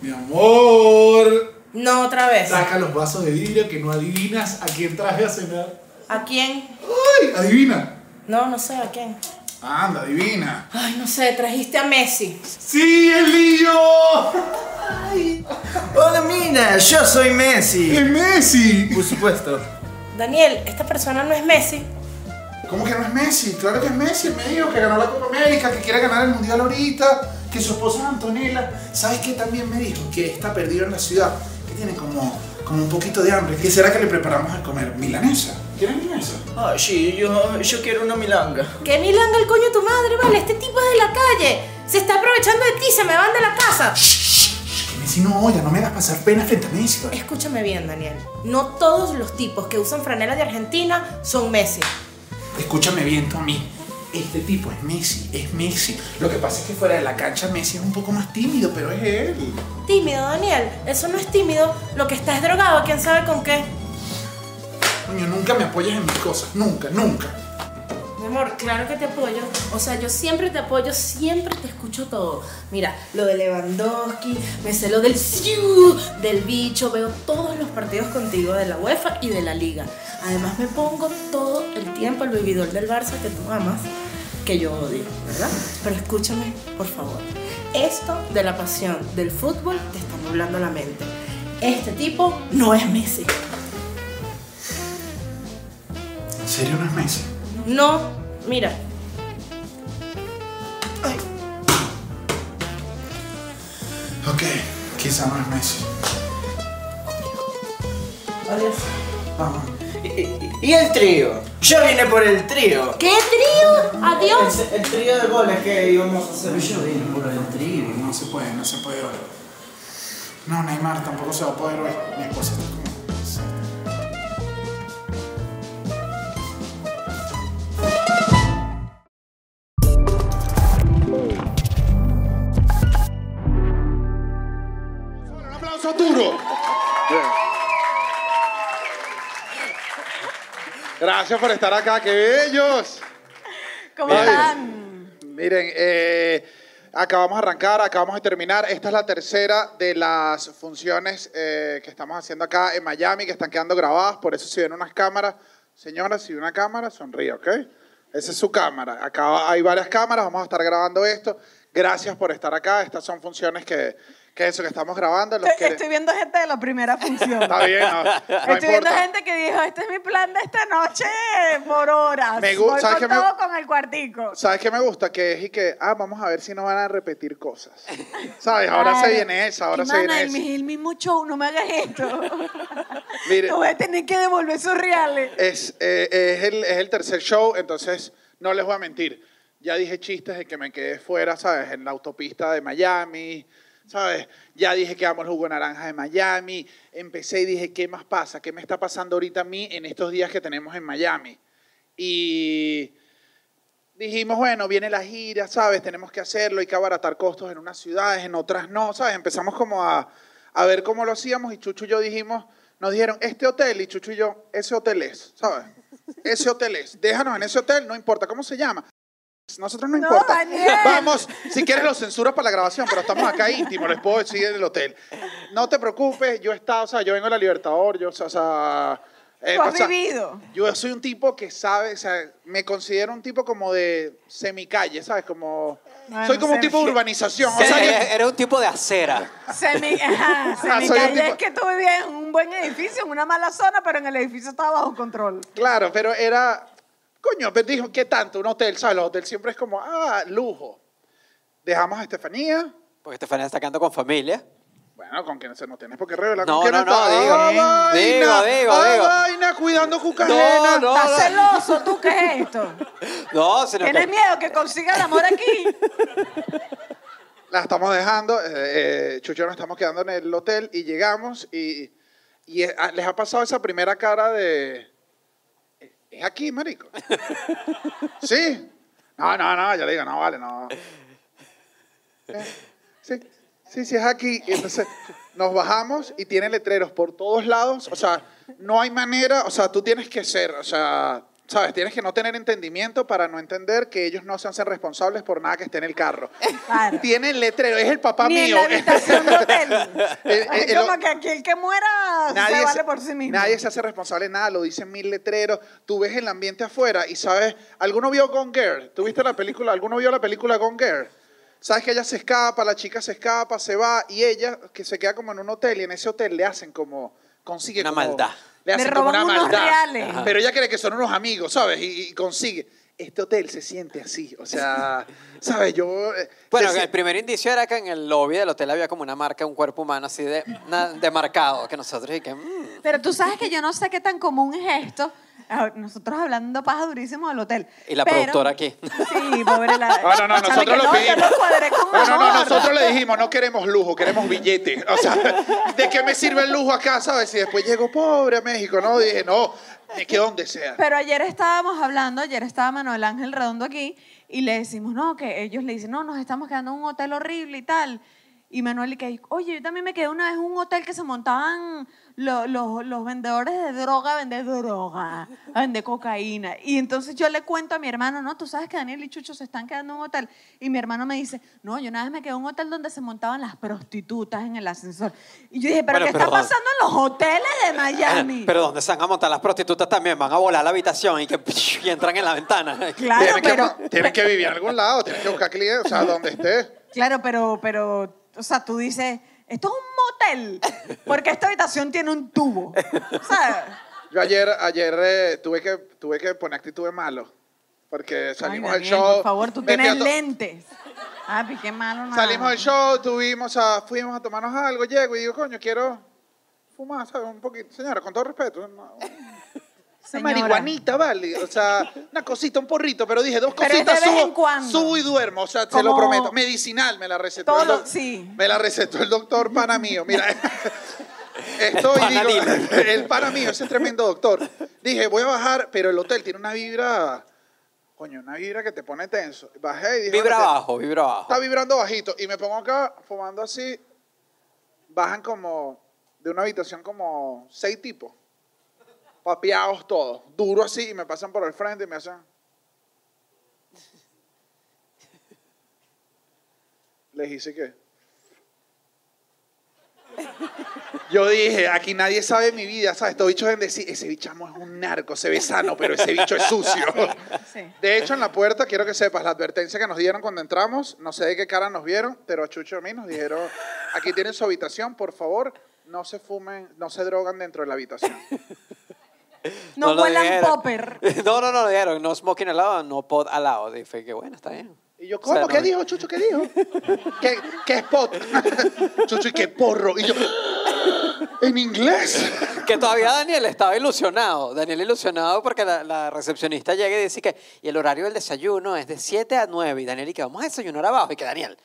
Mi amor. No, otra vez. Saca los vasos de vidrio que no adivinas a quién traje a cenar. ¿A quién? ¡Ay! Adivina. No, no sé, ¿a quién? Anda, adivina. Ay, no sé, trajiste a Messi. ¡Sí, el niño! Hola Mina, yo soy Messi. ¡Es Messi! Por supuesto. Daniel, esta persona no es Messi. ¿Cómo que no es Messi? Claro que es Messi, él me dijo que ganó la Copa América, que quiere ganar el Mundial ahorita, que su esposa es Antonella. ¿Sabes qué también me dijo? Que está perdido en la ciudad, que tiene como, como un poquito de hambre. ¿Qué será que le preparamos a comer? ¿Milanesa? ¿Quieres milanesa? Ay, sí, yo, yo quiero una milanga. ¿Qué milanga el coño de tu madre, vale? Este tipo es de la calle. Se está aprovechando de ti, se me van de la casa. Que Messi no oiga, no me hagas pasar pena frente a Messi. ¿vale? Escúchame bien, Daniel. No todos los tipos que usan franela de Argentina son Messi. Escúchame bien tú a mí. Este tipo es Messi, es Messi. Lo que pasa es que fuera de la cancha Messi es un poco más tímido, pero es él. Tímido, Daniel. Eso no es tímido. Lo que está es drogado, quién sabe con qué. Coño, nunca me apoyas en mis cosas, nunca, nunca. Mi amor, claro que te apoyo. O sea, yo siempre te apoyo, siempre te escucho todo. Mira, lo de Lewandowski, me sé lo del Siu, del bicho, veo todos los partidos contigo de la UEFA y de la Liga. Además me pongo todo el tiempo el vividor del Barça que tú amas, que yo odio, ¿verdad? Pero escúchame, por favor. Esto de la pasión del fútbol te está nublando la mente. Este tipo no es Messi. ¿En serio no es Messi? No, mira, Ok, quizá no es Messi. adiós. Vamos. ¿Y, el trío? Yo vine por el trío. ¿Qué trío? Adiós. El, el trío de goles que íbamos a hacer. Yo vine por el trío. No se puede, no se puede hoy. No, Neymar tampoco se va a poder hoy. Mi esposa está como... Un aplauso duro. Gracias por estar acá, qué bellos. ¿Cómo Ay. están? Miren, eh, acabamos de arrancar, acabamos de terminar. Esta es la tercera de las funciones eh, que estamos haciendo acá en Miami, que están quedando grabadas. Por eso si ven unas cámaras, señora, si ve una cámara, sonríe, ¿ok? Esa es su cámara. Acá hay varias cámaras, vamos a estar grabando esto. Gracias por estar acá. Estas son funciones que, que eso que estamos grabando. Los Estoy, que- estoy viendo gente de la primera función. Está bien, no, no Estoy viendo importa. gente que dijo, este es mi plan de esta noche por horas. Me gu- Voy ¿sabes con qué me- todo con el cuartico. ¿Sabes qué me gusta? Que es y que, ah, vamos a ver si no van a repetir cosas. ¿Sabes? Ahora se Claro. viene esa, ahora se viene esa. el mismo show, no me hagas esto. Mire. Te voy a tener que devolver sus reales. Es, eh, es, el, es el tercer show, entonces no les voy a mentir. Ya dije chistes de que me quedé fuera, ¿sabes? En la autopista de Miami, ¿sabes? Ya dije que amo el jugo de naranja de Miami. Empecé y dije, ¿qué más pasa? ¿Qué me está pasando ahorita a mí en estos días que tenemos en Miami? Y dijimos, bueno, viene la gira, ¿sabes? Tenemos que hacerlo, hay que abaratar costos en unas ciudades, en otras no, ¿sabes? Empezamos como a, a ver cómo lo hacíamos y Chucho y yo dijimos, nos dijeron, este hotel, y Chucho y yo, ese hotel es, ¿sabes? Ese hotel es, déjanos en ese hotel, no importa cómo se llama. Nosotros no, No, importa. Daniel. Vamos, si quieres lo censuras para la grabación, pero estamos acá íntimos, les puedo decir en el hotel. No te preocupes, yo he estado, o sea, yo vengo de la Libertador, yo, o sea... eh, Tú has o sea, vivido. yo soy un tipo que sabe, o sea, me considero un tipo como de semicalle, ¿sabes? Como, Bueno, soy como un tipo de urbanización. O sea, eres, un tipo de acera. Semi, ajá, Ah, semicalle tipo- es que tú vivías en un buen edificio, en una mala zona, pero en el edificio estaba bajo control. claro, pero era, coño, pero dijo, ¿qué tanto? Un hotel, ¿sabes? Los hoteles siempre es como, ah, lujo. Dejamos a Estefanía. Porque Estefanía está quedando con familia. Bueno, con quien se no tienes por qué revelar. No, con no, está. no, digo. Ah, Digo, vaina, digo, ah, digo. vaina, cuidando cuca No, no. ¿Estás celoso tú? ¿Qué es esto? No, sino ¿Tienes que... miedo que consiga el amor aquí? La estamos dejando, eh, eh, Chucho y yo nos estamos quedando en el hotel y llegamos y, y eh, ah, les ha pasado esa primera cara de... ¿Es aquí, marico? ¿Sí? No, no, no, yo le digo, no, vale, no. Sí, sí, sí, es aquí. Entonces nos bajamos y tiene letreros por todos lados. O sea, no hay manera, o sea, tú tienes que ser, o sea, ¿Sabes? Tienes que no tener entendimiento para no entender que ellos no se hacen responsables por nada que esté en el carro. Claro. Tiene el letrero, es el papá Ni en mío. la habitación de hotel. Eh, eh, Como lo- que aquí el que muera se vale por sí mismo. nadie se hace responsable de nada, lo dicen mil letreros. Tú ves el ambiente afuera y sabes, ¿alguno vio Gone Girl? ¿Tú viste la película? ¿Alguno vio la película Gone Girl? Sabes que ella se escapa, la chica se escapa, se va y ella que se queda como en un hotel y en ese hotel le hacen como consigue Una como- maldad. Le hacen como roban una unos maldad. Pero ella cree que son unos amigos, ¿sabes? Y, y consigue. Este hotel se siente así, o sea, ¿sabes? Yo eh, Bueno, el primer indicio era que en el lobby del hotel había como una marca, un cuerpo humano así de, demarcado, que nosotros y que... mm, Pero tú sabes que yo no sé qué tan común es esto. Ah, Nosotros hablando paja durísimo del hotel. Y la Pero- productora aquí. Sí, pobre la. No, no, no, nosotros lo no, pedimos. No, no, no, nosotros le dijimos, no queremos lujo, queremos billete. O sea, ¿de qué me sirve el lujo acá, sabes? Y después llego pobre a México, ¿no? Dije, no, de que donde sea. Pero ayer estábamos hablando, ayer estaba Manuel Ángel Redondo aquí y le decimos, no, que ellos le dicen, no, nos estamos quedando en un hotel horrible y tal. Y Manuel y que, oye, yo también me quedé una vez en un hotel que se montaban lo- los, los vendedores de droga a vender droga, a vender cocaína. Y entonces yo le cuento a mi hermano, no, tú sabes que Daniel y Chucho se están quedando en un hotel. Y mi hermano me dice, no, yo una vez me quedé en un hotel donde se montaban las prostitutas en el ascensor. Y yo dije, ¿pero Bueno, qué pero está ¿dónde? pasando en los hoteles de Miami? Pero ¿dónde se van a montar las prostitutas también? Van a volar la habitación y que y entran en la ventana. Claro, tienen, pero... que, tienen que vivir en algún lado, tienen que buscar clientes, o sea, donde esté. Claro, pero, pero, o sea, tú dices, esto es un motel, porque esta habitación tiene un tubo. Yo ayer, ayer eh, tuve, que, tuve que poner actitud de malo, porque salimos Ay, del Daniel, show. Por favor, tú me fui tienes a to- lentes. Ah, pues qué malo, no. Salimos del show, tuvimos a, fuimos a tomarnos algo, llego y digo, coño, quiero fumar, ¿sabes? Un poquito. Señora, con todo respeto. Una Señora. marihuanita, vale. O sea, una cosita, un porrito, pero dije, dos Pero es de cositas, vez subo, en cuando. subo y duermo. O sea, te lo Como- prometo. Medicinal me la recetó. el Todo, doc- sí. Me la recetó el doctor pana mío. Mira, estoy, El pana digo, dealer. el pana mío, ese tremendo doctor. Dije, voy a bajar, pero el hotel tiene una vibra, coño, una vibra que te pone tenso. Bajé y dije, Vibra bueno, te- abajo, vibra abajo. Está vibrando bajito. Y me pongo acá fumando así. Bajan como de una habitación como seis tipos. Papeados todos. Duro así. Y me pasan por el frente y me hacen. Les hice qué. Yo dije, aquí nadie sabe mi vida, ¿sabes? Estos bichos deben decir, ese bichamo es un narco, se ve sano, pero ese bicho es sucio. Sí. De hecho, en la puerta, quiero que sepas, la advertencia que nos dieron cuando entramos, no sé de qué cara nos vieron, pero a Chucho y a mí nos dijeron, aquí tienen su habitación, por favor, no se fumen, no se drogan dentro de la habitación. No, lo huelan popper. No, no, no lo dijeron. No smoking allowed, no pod allowed. Y fue que bueno, está bien. Y yo, O ¿cómo? sea, ¿Qué no- dijo Chucho? ¿Qué dijo? ¿Qué, qué spot? Chucho, ¿y qué porro? Y yo, ¿en inglés? Que todavía Daniel estaba ilusionado. Daniel ilusionado porque la, la recepcionista llega y dice que y el horario del desayuno es de 7 a 9. Y Daniel y que vamos a desayunar abajo. Y que Daniel,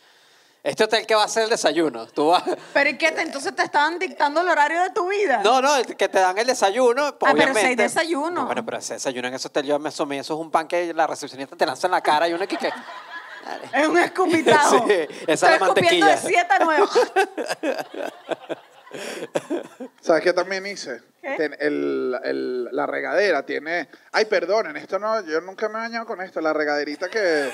este hotel que va a ser el desayuno. Tú vas... Pero ¿y qué? te- Entonces te estaban dictando el horario de tu vida. No, no, que te dan el desayuno. Ah, pero si hay desayuno. No, bueno, pero ese desayuno en ese hotel yo me asomé. Eso es un pan que la recepcionista te lanza en la cara y uno que... que Es un escupitajo. Sí, esa es la Estoy escupiendo de mantequilla. 7 a 9. ¿Sabes qué también hice? ¿Qué? Ten- el- el- la regadera tiene... Ay, perdonen, esto no... Yo nunca me he bañado con esto. La regaderita que...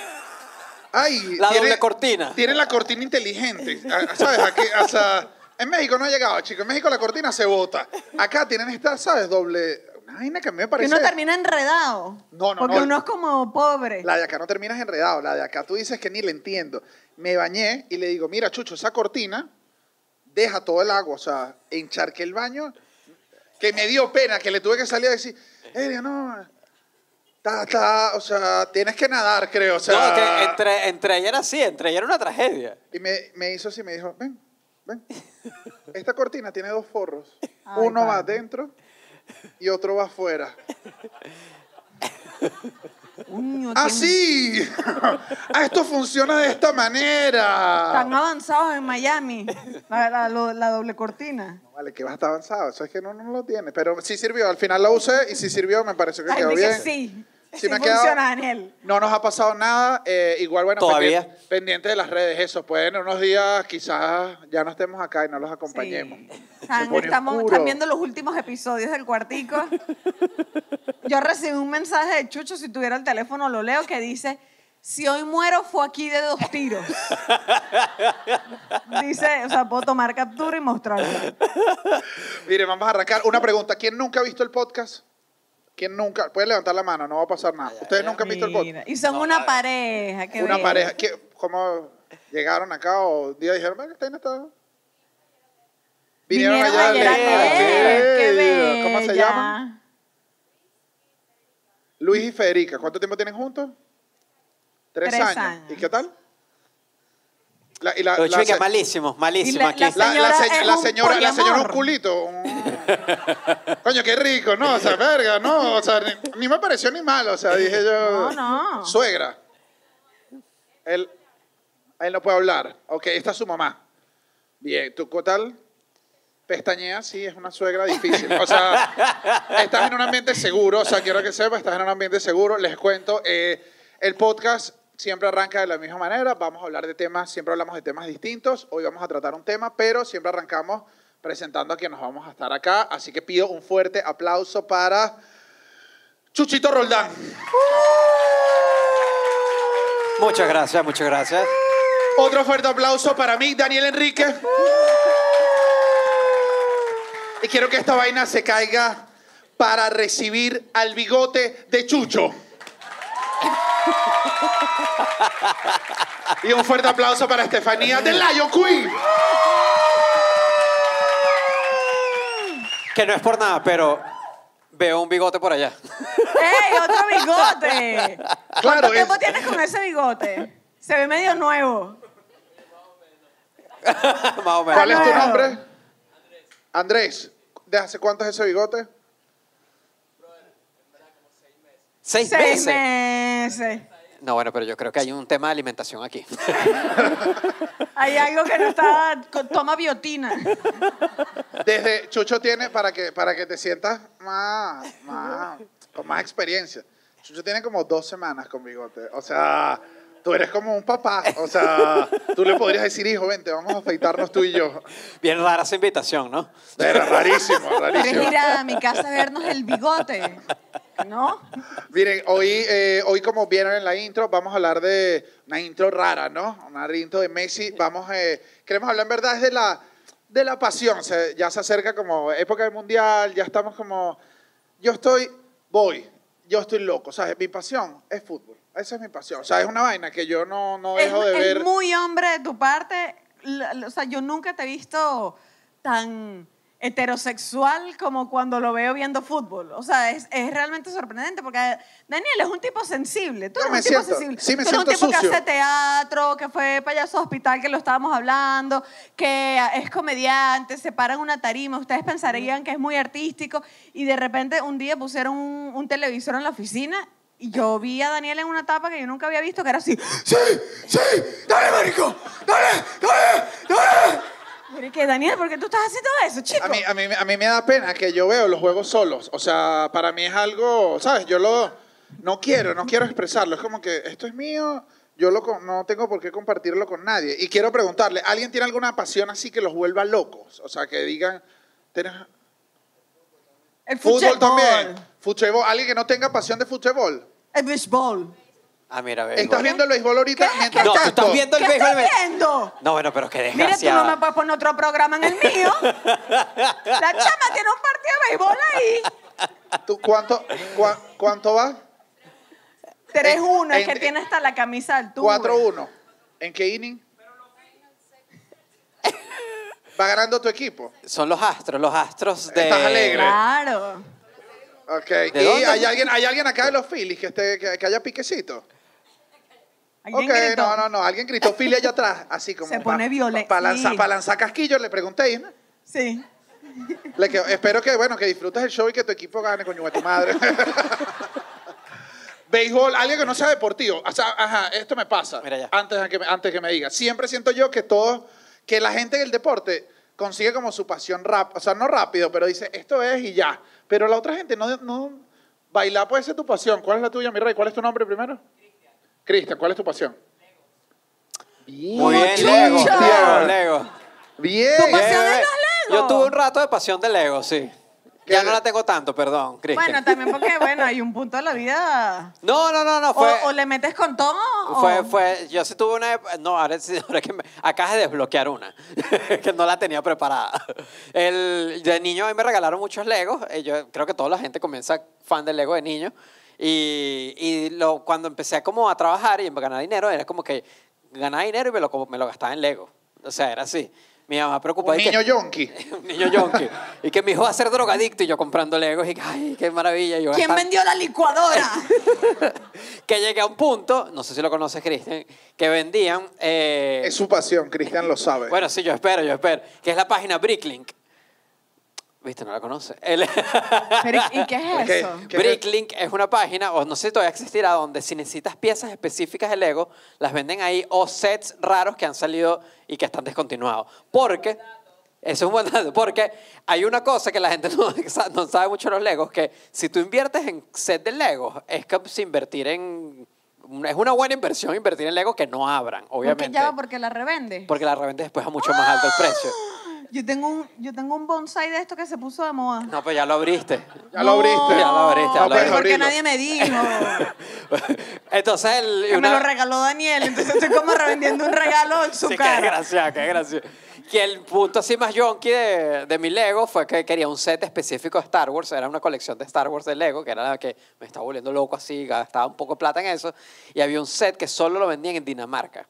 Ay, La tiene- doble cortina. Tiene la cortina inteligente. Ah, ¿Sabes? Aquí, o sea, en México no ha llegado, chicos. En México la cortina se bota. Acá tienen esta, ¿sabes? Doble... Una vaina que a mí me Que parece... uno termina enredado. No, no, Porque no. uno es como pobre. La de acá no terminas enredado. La de acá tú dices que ni le entiendo. Me bañé y le digo, mira, Chucho, esa cortina deja todo el agua. O sea, encharqué el baño que me dio pena, que le tuve que salir a decir, Elia, no, ta, ta, o sea, tienes que nadar, creo. O sea, no, que entre, entre ella era así, entre ella era una tragedia. Y me, me hizo así, me dijo, ven, ven. Esta cortina tiene dos forros. Ay, Uno va adentro y otro va afuera. Coño, ¡Ah, tiene- sí! ¡Ah, esto funciona de esta manera! Están avanzados en Miami. La, la- doble cortina. No, Vale, que vas a estar avanzado. Eso es que no, no lo tiene. Pero sí sirvió. Al final lo usé y sí sirvió. Me pareció que Ay, quedó di que bien. sí. Sí Sí, me ha quedado- funciona, Daniel. No nos ha pasado nada. eh, igual, bueno, ¿Todavía? pendiente, pendiente de las redes. Eso, pueden en unos días quizás ya no estemos acá y no los acompañemos. Sí. Estamos, oscuro. están viendo los últimos episodios del cuartico. Yo recibí un mensaje de Chucho, si tuviera el teléfono lo leo, que dice, si hoy muero fue aquí de dos tiros. dice, o sea, puedo tomar captura y mostrarlo. Mire, vamos a arrancar. Una pregunta. ¿Quién nunca ha visto el podcast? ¿Quién nunca? Pueden levantar la mano, no va a pasar nada. ¿Ustedes nunca han visto el podcast? Y son una pareja. qué Una bello. pareja. ¿Qué- ¿Cómo llegaron acá o un día dijeron, "Venga, esta vaina está-". Vinieron allá ayer a de- leer, qué bello. ¿Cómo se llaman? Luis y Federica. ¿Cuánto tiempo tienen juntos? Tres, Tres años. años. ¿Y qué tal? La, y la, Los la malísimos, malísimos Y la- aquí. la- la- la señora la un señora, la señora un culito. un- Coño, qué rico, ¿no? O sea, verga, ¿no? O sea, ni, ni me pareció ni mal. O sea, dije yo. No, no. Suegra. Él, él no puede hablar. Ok, esta es su mamá. Bien, ¿tú qué tal? Pestañea, sí, es una suegra difícil. O sea, estás en un ambiente seguro. O sea, quiero que sepas, estás en un ambiente seguro. Les cuento, eh, el podcast siempre arranca de la misma manera. Vamos a hablar de temas, siempre hablamos de temas distintos. Hoy vamos a tratar un tema, pero siempre arrancamos presentando a quien nos vamos a estar acá. Así que pido un fuerte aplauso para Chuchito Roldán. Muchas gracias, muchas gracias. Otro fuerte aplauso para mí, Daniel Enrique. Y quiero que esta vaina se caiga para recibir al bigote de Chucho. Y un fuerte aplauso para Estefanía de Lion Queen. Que no es por nada, pero veo un bigote por allá. ¡Ey, otro bigote! Claro, ¿Cuánto es- tiempo tienes con ese bigote? Se ve medio nuevo. Más o menos. ¿Cuál es tu nombre? Andrés. ¿De hace cuánto es ese bigote? ¿Seis, Seis meses? meses. No, bueno, pero yo creo que hay un tema de alimentación aquí. Hay algo que no está... Toma biotina. Desde Chucho tiene, para que, para que te sientas más, más, con más experiencia. Chucho tiene como dos semanas con bigote. O sea, tú eres como un papá. O sea, tú le podrías decir, hijo, vente, vamos a afeitarnos tú y yo. Bien rara esa invitación, ¿no? Era rarísimo, ¿Quieres rarísimo. ir a mi casa a vernos el bigote? ¿No? Miren, hoy, eh, hoy como vieron en la intro, vamos a hablar de una intro rara, ¿no? Una intro de Messi. Vamos, eh, queremos hablar en verdad es de la, de la pasión. Se- ya se acerca como época del mundial, ya estamos como, yo estoy, voy, yo estoy loco. O sea, mi pasión es fútbol. Esa es mi pasión. O sea, es una vaina que yo no, no Es, dejo de es ver. muy hombre de tu parte. La- la- O sea, yo nunca te he visto tan heterosexual como cuando lo veo viendo fútbol. O sea, es, es realmente sorprendente porque Daniel es un tipo sensible. Tú eres me un tipo siento- sensible. sí me Tú eres un tipo sucio. que hace teatro, que fue payaso hospital, que lo estábamos hablando, que es comediante, se para en una tarima. Ustedes pensarían que es muy artístico y de repente un día pusieron un, un televisor en la oficina y yo vi a Daniel en una etapa que yo nunca había visto, que era así. ¡Sí! ¡Sí! ¡Dale, marico! ¡Dale! ¡Dale! ¡Dale! Pero que Daniel, ¿por qué tú estás haciendo eso, chico? A mí, a, mí, a mí me da pena que yo veo los juegos solos. O sea, para mí es algo, ¿sabes? Yo lo, no quiero, no quiero expresarlo. Es como que esto es mío, yo lo, no tengo por qué compartirlo con nadie. Y quiero preguntarle, ¿alguien tiene alguna pasión así que los vuelva locos? O sea, que digan, ¿tienes el fútbol también? Fútbol. ¿Alguien que no tenga pasión de fútbol? El béisbol. Ah, mira, ve. ¿Estás viendo el béisbol ahorita? ¿Qué? Mientras No, tú tanto, estás viendo el ¿Qué béisbol. estás viendo? No, bueno, pero qué Mira, tú no desgraciada. me puedes poner otro programa en el mío. La chama tiene un partido de béisbol ahí. ¿tú cuánto, cua- ¿Cuánto va? 3-1, es en- que tiene hasta la camisa al tubo. 4-1. ¿En qué inning? Va ganando tu equipo. Son los astros, los astros de... Estás alegre. Claro. Ok. ¿De ¿Y dónde? hay alguien, hay alguien acá de los Phillies que, esté, que, que haya piquecito? ¿Alguien ok, gritó? no, no, no. Alguien gritó Philly allá atrás, así como. Se pone violento. Para lanzar, Sí. pa lanzar casquillos, le pregunté. ¿no? Sí. Le que- espero que, bueno, que disfrutes el show y que tu equipo gane, coño, de tu madre. Béisbol, alguien que no sea deportivo. O sea, ajá, esto me pasa. Mira ya. Antes de que me, antes que me diga. Siempre siento yo que todo, que la gente del deporte consigue como su pasión rap, o sea, no rápido, pero dice, esto es y ya. Pero la otra gente no, no bailar puede ser tu pasión. ¿Cuál es la tuya, mi rey? ¿Cuál es tu nombre primero? Cristian, ¿cuál es tu pasión? Bien, Muy bien. Lego. Lego, Lego. Bien. Tu pasión es los Legos. Yo tuve un rato de pasión de Lego, sí. Ya no la tengo tanto, perdón, Cristian. Bueno, también porque, bueno, hay un punto de la vida. no, no, no, no, O, fue... o le metes con todo. o- Fue, fue, yo sí tuve una, no, ahora sí, ahora que me, acabas de desbloquear una, que no la tenía preparada. El, de niño a mí me regalaron muchos Legos, eh, yo creo que toda la gente comienza fan del Lego de niño, y, y lo, cuando empecé como a trabajar y a ganar dinero, era como que ganaba dinero y me lo, como- me lo gastaba en Lego, o sea, era así. Mi mamá Un preocupada. y niño que- yonki. un niño yonki. Y que mi hijo va a ser drogadicto y yo comprando Legos y que, ay, qué maravilla. Yo ¿Quién vendió la licuadora? que llegué a un punto, no sé si lo conoces, Cristian, que vendían. eh, Es su pasión, Cristian lo sabe. bueno, sí, yo espero, yo espero. Que es la página Bricklink. ¿Viste? No la conoce. El- Pero, ¿Y qué es ¿Qué? eso? ¿Qué? Bricklink es una página, o no sé si todavía existirá, donde si necesitas piezas específicas de Lego, las venden ahí, o sets raros que han salido y que están descontinuados. Porque, eso es un buen dato, porque hay una cosa que la gente no, no sabe mucho de los Legos, que si tú inviertes en set de Legos, es como si invertir en... Es una buena inversión invertir en Legos que no abran, Porque obviamente. ya va, porque la revende. Porque la revende después a mucho más alto el precio. Yo tengo un, yo tengo un bonsai de esto que se puso de moda. No, pues ya lo abriste. ya lo abriste. No, Ya lo abriste, ya No lo puedes abriste. porque abrirlo. nadie me dijo. Entonces, el, Que me una- lo regaló Daniel, entonces estoy como revendiendo un regalo en su Sí, qué cara. desgraciado, qué gracioso. Que el punto así más yonky de, de mi Lego fue que quería un set específico de Star Wars. Era una colección de Star Wars de Lego, que era la que me estaba volviendo loco así, gastaba un poco de plata en eso. Y había un set que solo lo vendían en Dinamarca.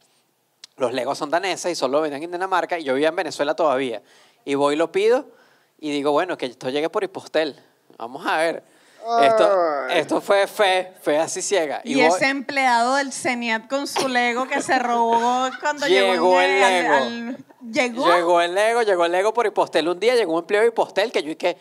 Los Legos son daneses y solo lo vendían en Dinamarca. Y yo vivía en Venezuela todavía. Y voy y lo pido y digo, bueno, que esto llegue por Hipostel. Vamos a ver. Esto, esto fue fe, fe así ciega. Y, voy- ese empleado del CENIAT con su Lego que se robó cuando llegó, Llegó el al- Lego. al- ¿Llegó? Llegó el Lego, llegó el Lego por Hipostel. Un día llegó un empleo de Hipostel que yo dije,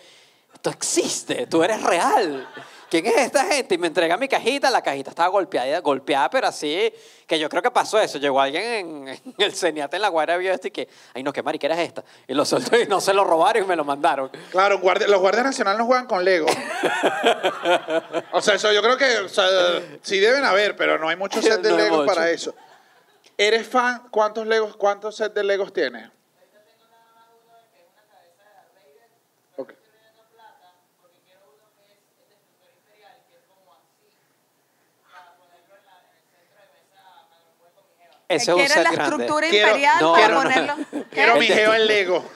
esto existe, tú eres real. ¿Quién es esta gente? Y me entrega mi cajita, la cajita estaba golpeada, golpeada, pero así, que yo creo que pasó eso. Llegó alguien en, en el Ceniate en la Guardia vio esto y que, ay no, qué mariquera es esta. Y lo soltó y no se lo robaron y me lo mandaron. Claro, guardia- los guardias nacionales no juegan con Lego. o sea, eso yo creo que o sea, sí deben haber, pero no hay muchos sets de No mucho. para eso. ¿Eres fan? ¿Cuántos Legos, cuántos sets de Legos tienes? Ese es que un quiere set la grande. estructura Quiero- imperial no, para no, no. ponerlo. Quiero mi geo en Lego.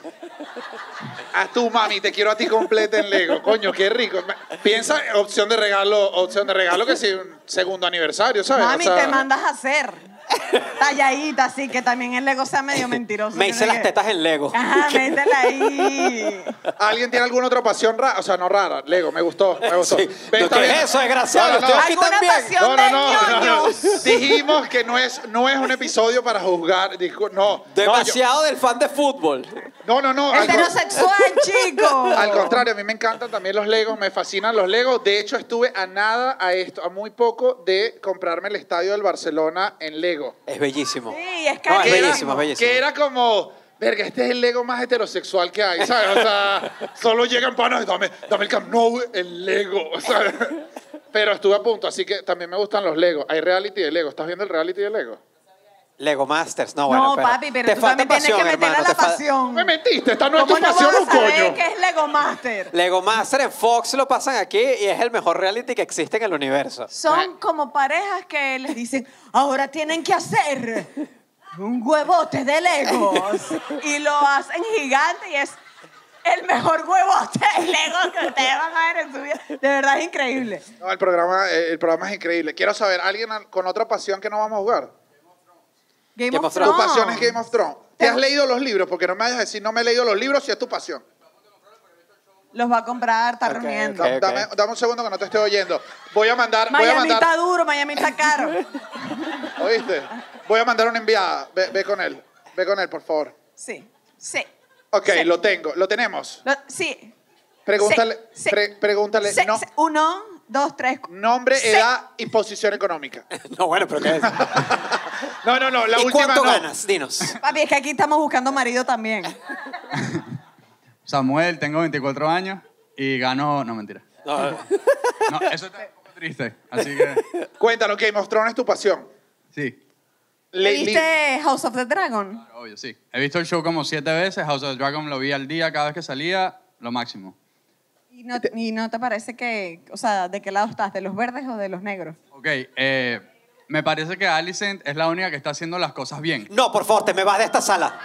A tu mami, te quiero a ti completa en Lego. Coño, qué rico. Piensa opción de regalo, opción de regalo que sí, un segundo aniversario, ¿sabes? Mami, O sea, te mandas a hacer. Talladita, así que también el Lego sea medio mentiroso. Me hice las que- tetas en Lego. Ajá, métela ahí. ¿Alguien tiene alguna otra pasión rara? O sea, no rara. Lego, me gustó, me gustó. Sí. Ve, ¿Lo está que bien. es eso, desgraciado? No, no, Estoy no. aquí ¿Alguna también. pasión No, no, de no, no, no. ñoños? Dijimos que no es, no es un episodio para juzgar. No. Demasiado del fan de fútbol. No, no, no. Heterosexual, chico. Al contrario, a mí me encantan también los Legos, me fascinan los Legos. De hecho, estuve a nada, a esto, a muy poco de comprarme el estadio del Barcelona en Lego. Es bellísimo. Sí, es No, es carísimo. Que era- bellísimo, es bellísimo. Que era como, verga, este es el Lego más heterosexual que hay, ¿sabes? O sea, solo llegan panas y dame, dame el Camp Nou, el Lego, ¿sabes? Pero estuve a punto, así que también me gustan los Legos. Hay reality de Lego. ¿Estás viendo el reality de Lego? Lego Masters. No, bueno, No, papi, pero te tú falta también tienes que meterle hermano, la te fa- pasión. Me mentiste, esta no es tu ¿Cómo no pasión, vas un a saber coño. qué es Lego Master? Lego Master en Fox lo pasan aquí y es el mejor reality que existe en el universo. Son como parejas que les dicen, ahora tienen que hacer un huevote de Legos. Y lo hacen gigante y es el mejor huevote de Legos que ustedes van a ver en su vida. De verdad es increíble. No, el programa, eh, el programa es increíble. Quiero saber, ¿alguien al- con otra pasión que no vamos a jugar? Game, Game of Thrones. Tu pasión es Game of Thrones. ¿Te has leído los libros? Porque no me vayas a decir, no me he leído los libros si es tu pasión. Los va a comprar, está Ok, reuniendo. Dame, dame un segundo que no te estoy oyendo. Voy a mandar, voy a Miami mandar, está duro, Miami está caro. ¿oíste? Voy a mandar una enviada. Ve, ve con él. Ve con él, por favor. Sí, sí. Ok, Sí. lo tengo. Lo tenemos. Lo- sí. Pregúntale, Sí, sí. pre- pregúntale Sí, no- sí. Uno, dos, tres. nombre, Sí. edad y posición económica. No, bueno, pero ¿qué es? No, no, no. La ¿Y última cuánto no. ganas? Dinos. Papi, es que aquí estamos buscando marido también. Samuel, tengo 24 años y gano. No, mentira. No, No, eso está un poco triste. Así que. Cuéntanos, Game of Thrones es tu pasión. Sí, Le- ¿Viste House of the Dragon? obvio, sí. He visto el show como siete veces. House of the Dragon lo vi al día cada vez que salía, lo máximo. ¿Y no, y no te parece que, o sea, de qué lado estás? ¿De los verdes o de los negros? Ok, eh, me parece que Alicent es la única que está haciendo las cosas bien. No, por favor, te me vas de esta sala.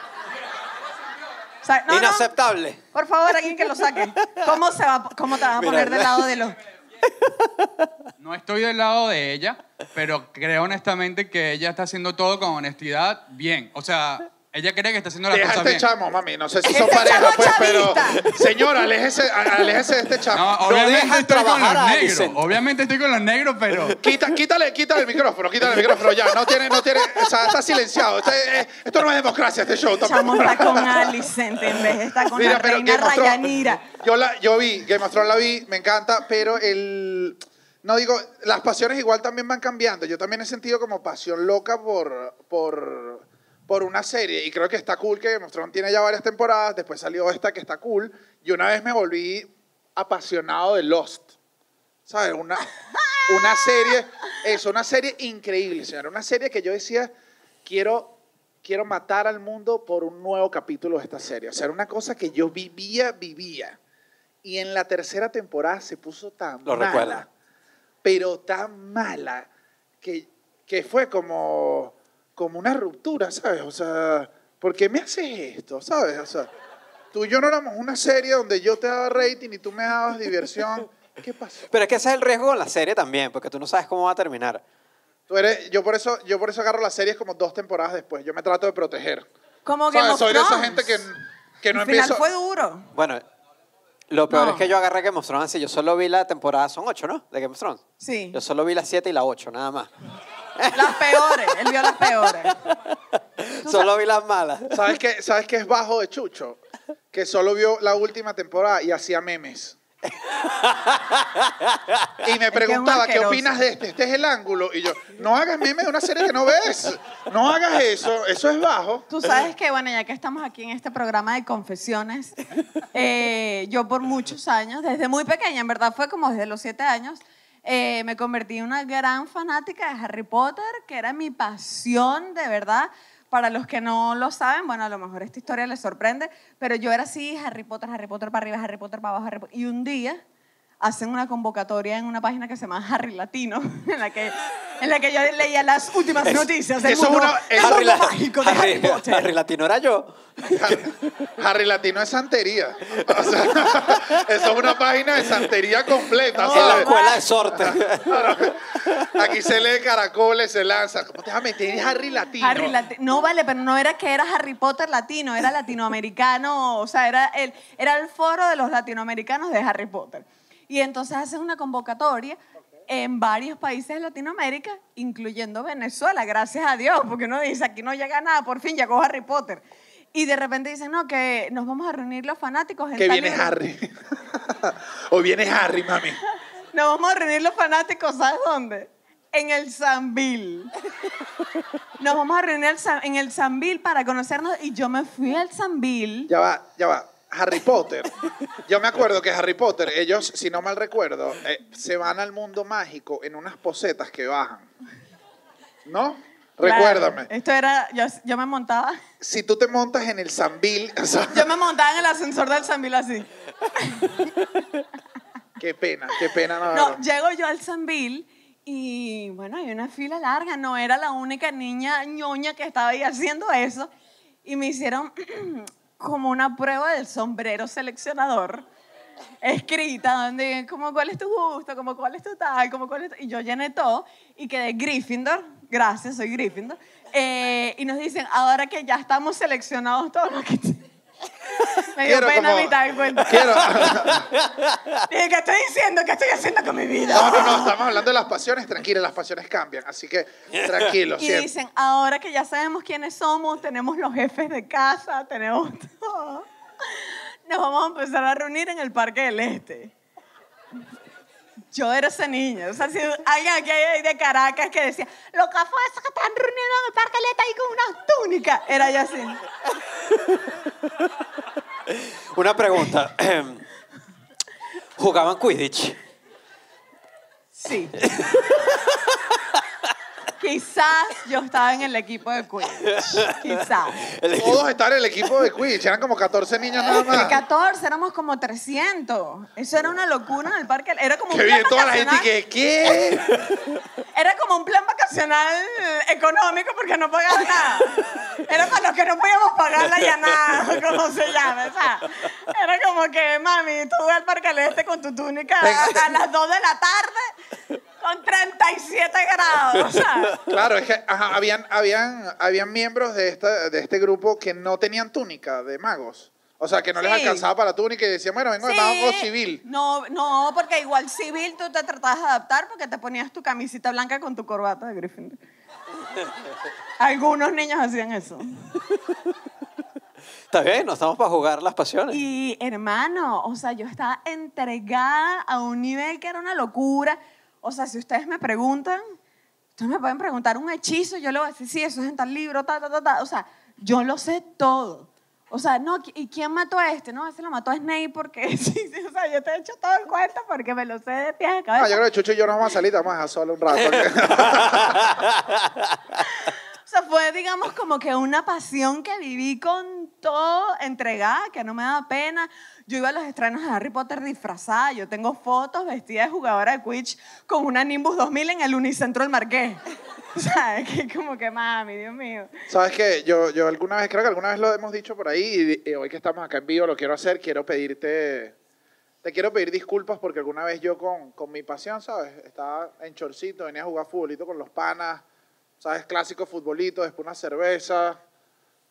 O sea, no, no, Inaceptable. por favor, alguien que lo saque. ¿Cómo, se va, cómo te vas a Mira, poner del lado de los...? No estoy del lado de ella, pero creo honestamente que ella está haciendo todo con honestidad bien. O sea, ella cree que está haciendo las Deja cosas este bien. chamo, mami. No sé si son pareja, chamo pues, pero. chavista. Señora, aléjese, a- aléjese de este chamo. No, obviamente dejan estoy con trabajar los a negros. Alicent. Obviamente estoy con los negros, pero Quita, quítale, quítale el micrófono, quítale el micrófono ya. No tiene, no tiene, o sea, está silenciado. Este- eh, esto no es democracia, este show. tampoco. Chamo está con Alicent en vez de estar con la reina Game of Thrones- Rayanira. Yo, la, yo vi, Game of Thrones la vi, me encanta, pero el... No digo, las pasiones igual también van cambiando. Yo también he sentido como pasión loca por, por, por una serie y creo que está cool que Game of Thrones tiene ya varias temporadas, después salió esta que está cool y una vez me volví apasionado de Lost. ¿Sabes? Una, una serie, eso, una serie increíble, señora. Una serie que yo decía, quiero, quiero matar al mundo por un nuevo capítulo de esta serie. O sea, era una cosa que yo vivía, vivía. Y en la tercera temporada se puso tan Lo mala, pero tan mala, que, que fue como, como una ruptura, ¿sabes? O sea, ¿por qué me haces esto? ¿Sabes? O sea, tú y yo no éramos una serie donde yo te daba rating y tú me dabas diversión. ¿Qué pasó? Pero es que ese es el riesgo con la serie también, porque tú no sabes cómo va a terminar. Tú eres, yo, por eso, yo por eso agarro las series como dos temporadas después. Yo me trato de proteger. Como ¿Sabes? of Soy de esa gente que, que no El final empiezo... fue duro. Bueno, lo peor No. es que yo agarré Game of Thrones así. Yo solo vi la temporada, son ocho, ¿no? De Game of Thrones. Sí. Yo solo vi las siete y la ocho, nada más. Las peores. Él vio las peores. Solo vi las malas. ¿Sabes qué, ¿Sabes qué es bajo de Chucho? Que solo vio la última temporada y hacía memes. Y me un preguntaba, ¿qué asqueroso. opinas de este? Este es el ángulo. Y yo, no hagas memes de una serie que no ves. No hagas eso. Eso es bajo. Tú sabes que, bueno, ya que estamos aquí en este programa de confesiones, eh, yo por muchos años, desde muy pequeña, en verdad fue como desde los siete años, eh, me convertí en una gran fanática de Harry Potter, que era mi pasión, de verdad. Para los que no lo saben, bueno, a lo mejor esta historia les sorprende, pero yo era así, Harry Potter, Harry Potter para arriba, Harry Potter para abajo, Harry Potter. Y un día hacen una convocatoria en una página que se llama Harry Latino, en la que, en la que yo leía las últimas noticias del eso es mundo, una- el eso- mundo Harry, la- mágico de Harry, Harry- Potter. Harry Latino era yo. Harry Latino es santería. O sea, eso es una página de santería completa. en la escuela de sorte. Aquí se lee caracoles, se lanza. ¿Cómo te vas a meter en Harry Latino? Harry Lati- no vale, pero no era que era Harry Potter latino, era latinoamericano, o sea, era el, era el foro de los latinoamericanos de Harry Potter. Y entonces hacen una convocatoria en varios países de Latinoamérica, incluyendo Venezuela, gracias a Dios, porque uno dice, aquí no llega nada, por fin llegó Harry Potter. Y de repente dicen, no, que nos vamos a reunir los fanáticos en Que viene lugar. Harry. o viene Harry, mami. Nos vamos a reunir los fanáticos, ¿sabes dónde? En el Sambil. Nos vamos a reunir en el Sambil para conocernos y yo me fui al Sambil. Ya va, ya va. Harry Potter. Yo me acuerdo que Harry Potter, ellos, si no mal recuerdo, eh, se van al mundo mágico en unas posetas que bajan. ¿No? Recuérdame. Esto era, yo, yo me montaba, Si tú te montas en el Zambil, o sea, yo me montaba en el ascensor del Sambil así. qué pena, qué pena. No, No, llego yo al Sambil y bueno, hay una fila larga, no era la única niña ñoña que estaba ahí haciendo eso. Y me hicieron como una prueba del sombrero seleccionador escrita, donde como cuál es tu gusto, como cuál es tu tal, como cuál es tu- Y yo llené todo y quedé Gryffindor, gracias, soy Gryffindor. Eh, y nos dicen, ahora que ya estamos seleccionados todos los que... Me dio Quiero pena como- cuento. Quiero. Dije, ¿qué estoy diciendo? ¿Qué estoy haciendo con mi vida? No, no, no, estamos hablando de las pasiones, tranquila, las pasiones cambian, así que tranquilo, Y siempre. dicen, ahora que ya sabemos quiénes somos, tenemos los jefes de casa, tenemos todo, nos vamos a empezar a reunir en el Parque del Este. Yo era esa niña. O sea, si alguien aquí hay de Caracas que decía, los cafés que están reunidos en el Parque del Este ahí con unas túnicas. Era yo así. Una pregunta. ¿Jugaban Quidditch? Sí. Quizás yo estaba en el equipo de Quidditch. Quizás. Todos estaban en el equipo de Quidditch, eran como 14 niños nada más. 14, éramos como 300. Eso era una locura en el parque. Era como un Que plan viene toda la gente que, ¿qué? Era como un plan vacacional económico porque no pagaba nada. Era para los que no podíamos pagar la llanada, como se llama. O sea, era como que, mami, tú vas al Parque del Este con tu túnica a, a las 2 de la tarde con 37 grados. Claro, es que ajá, habían, habían, habían miembros de, esta, de este grupo que no tenían túnica de magos. O sea, que no les Sí. alcanzaba para la túnica y decían, bueno, vengo de sí. mago civil. No, no, porque igual civil tú te tratabas de adaptar porque te ponías tu camisita blanca con tu corbata de Gryffindor. Algunos niños hacían eso. Está bien, no estamos para jugar las pasiones. Y hermano, o sea, yo estaba entregada a un nivel que era una locura. O sea, si ustedes me preguntan, ustedes me pueden preguntar un hechizo, yo le voy a decir, sí, eso es en tal libro, ta, ta, ta, ta. O sea, yo lo sé todo. O sea, no, ¿y quién mató a este? No, ese lo mató a Snape porque, sí, sí, o sea, yo te he hecho todo el cuento porque me lo sé de pies a Ah, cabeza. yo creo que Chucho y yo nos vamos a salir, vamos a dejar solo un rato. Fue, digamos, como que una pasión que viví con todo entregada, que no me daba pena. Yo iba a los estrenos de Harry Potter disfrazada. Yo tengo fotos vestida de jugadora de Quidditch con una Nimbus 2000 en el Unicentro del Marqués. O sea, que como que mami, Dios mío. ¿Sabes qué? Yo, yo alguna vez, creo que alguna vez lo hemos dicho por ahí y, y hoy que estamos acá en vivo lo quiero hacer, quiero pedirte, te quiero pedir disculpas porque alguna vez yo con, con mi pasión, ¿sabes? Estaba en chorcito, venía a jugar futbolito con los panas, ¿sabes? Clásico futbolito, después una cerveza,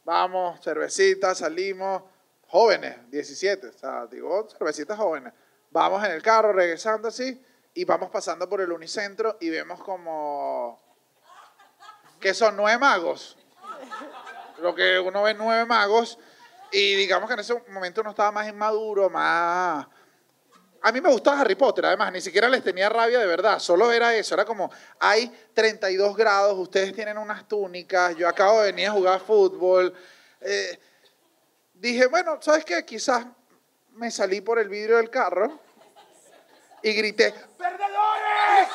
vamos, cervecita, salimos, jóvenes, 17, o sea, digo, cervecitas jóvenes. Vamos en el carro, regresando así, y vamos pasando por el unicentro y vemos como que son nueve magos. Lo que uno ve nueve magos. Y digamos que en ese momento uno estaba más inmaduro, más... A mí me gustaba Harry Potter, además, ni siquiera les tenía rabia de verdad, solo era eso, era como, hay 32 grados, ustedes tienen unas túnicas, yo acabo de venir a jugar fútbol. Eh, dije, bueno, ¿sabes qué? Quizás me salí por el vidrio del carro y grité, ¡Perdedores!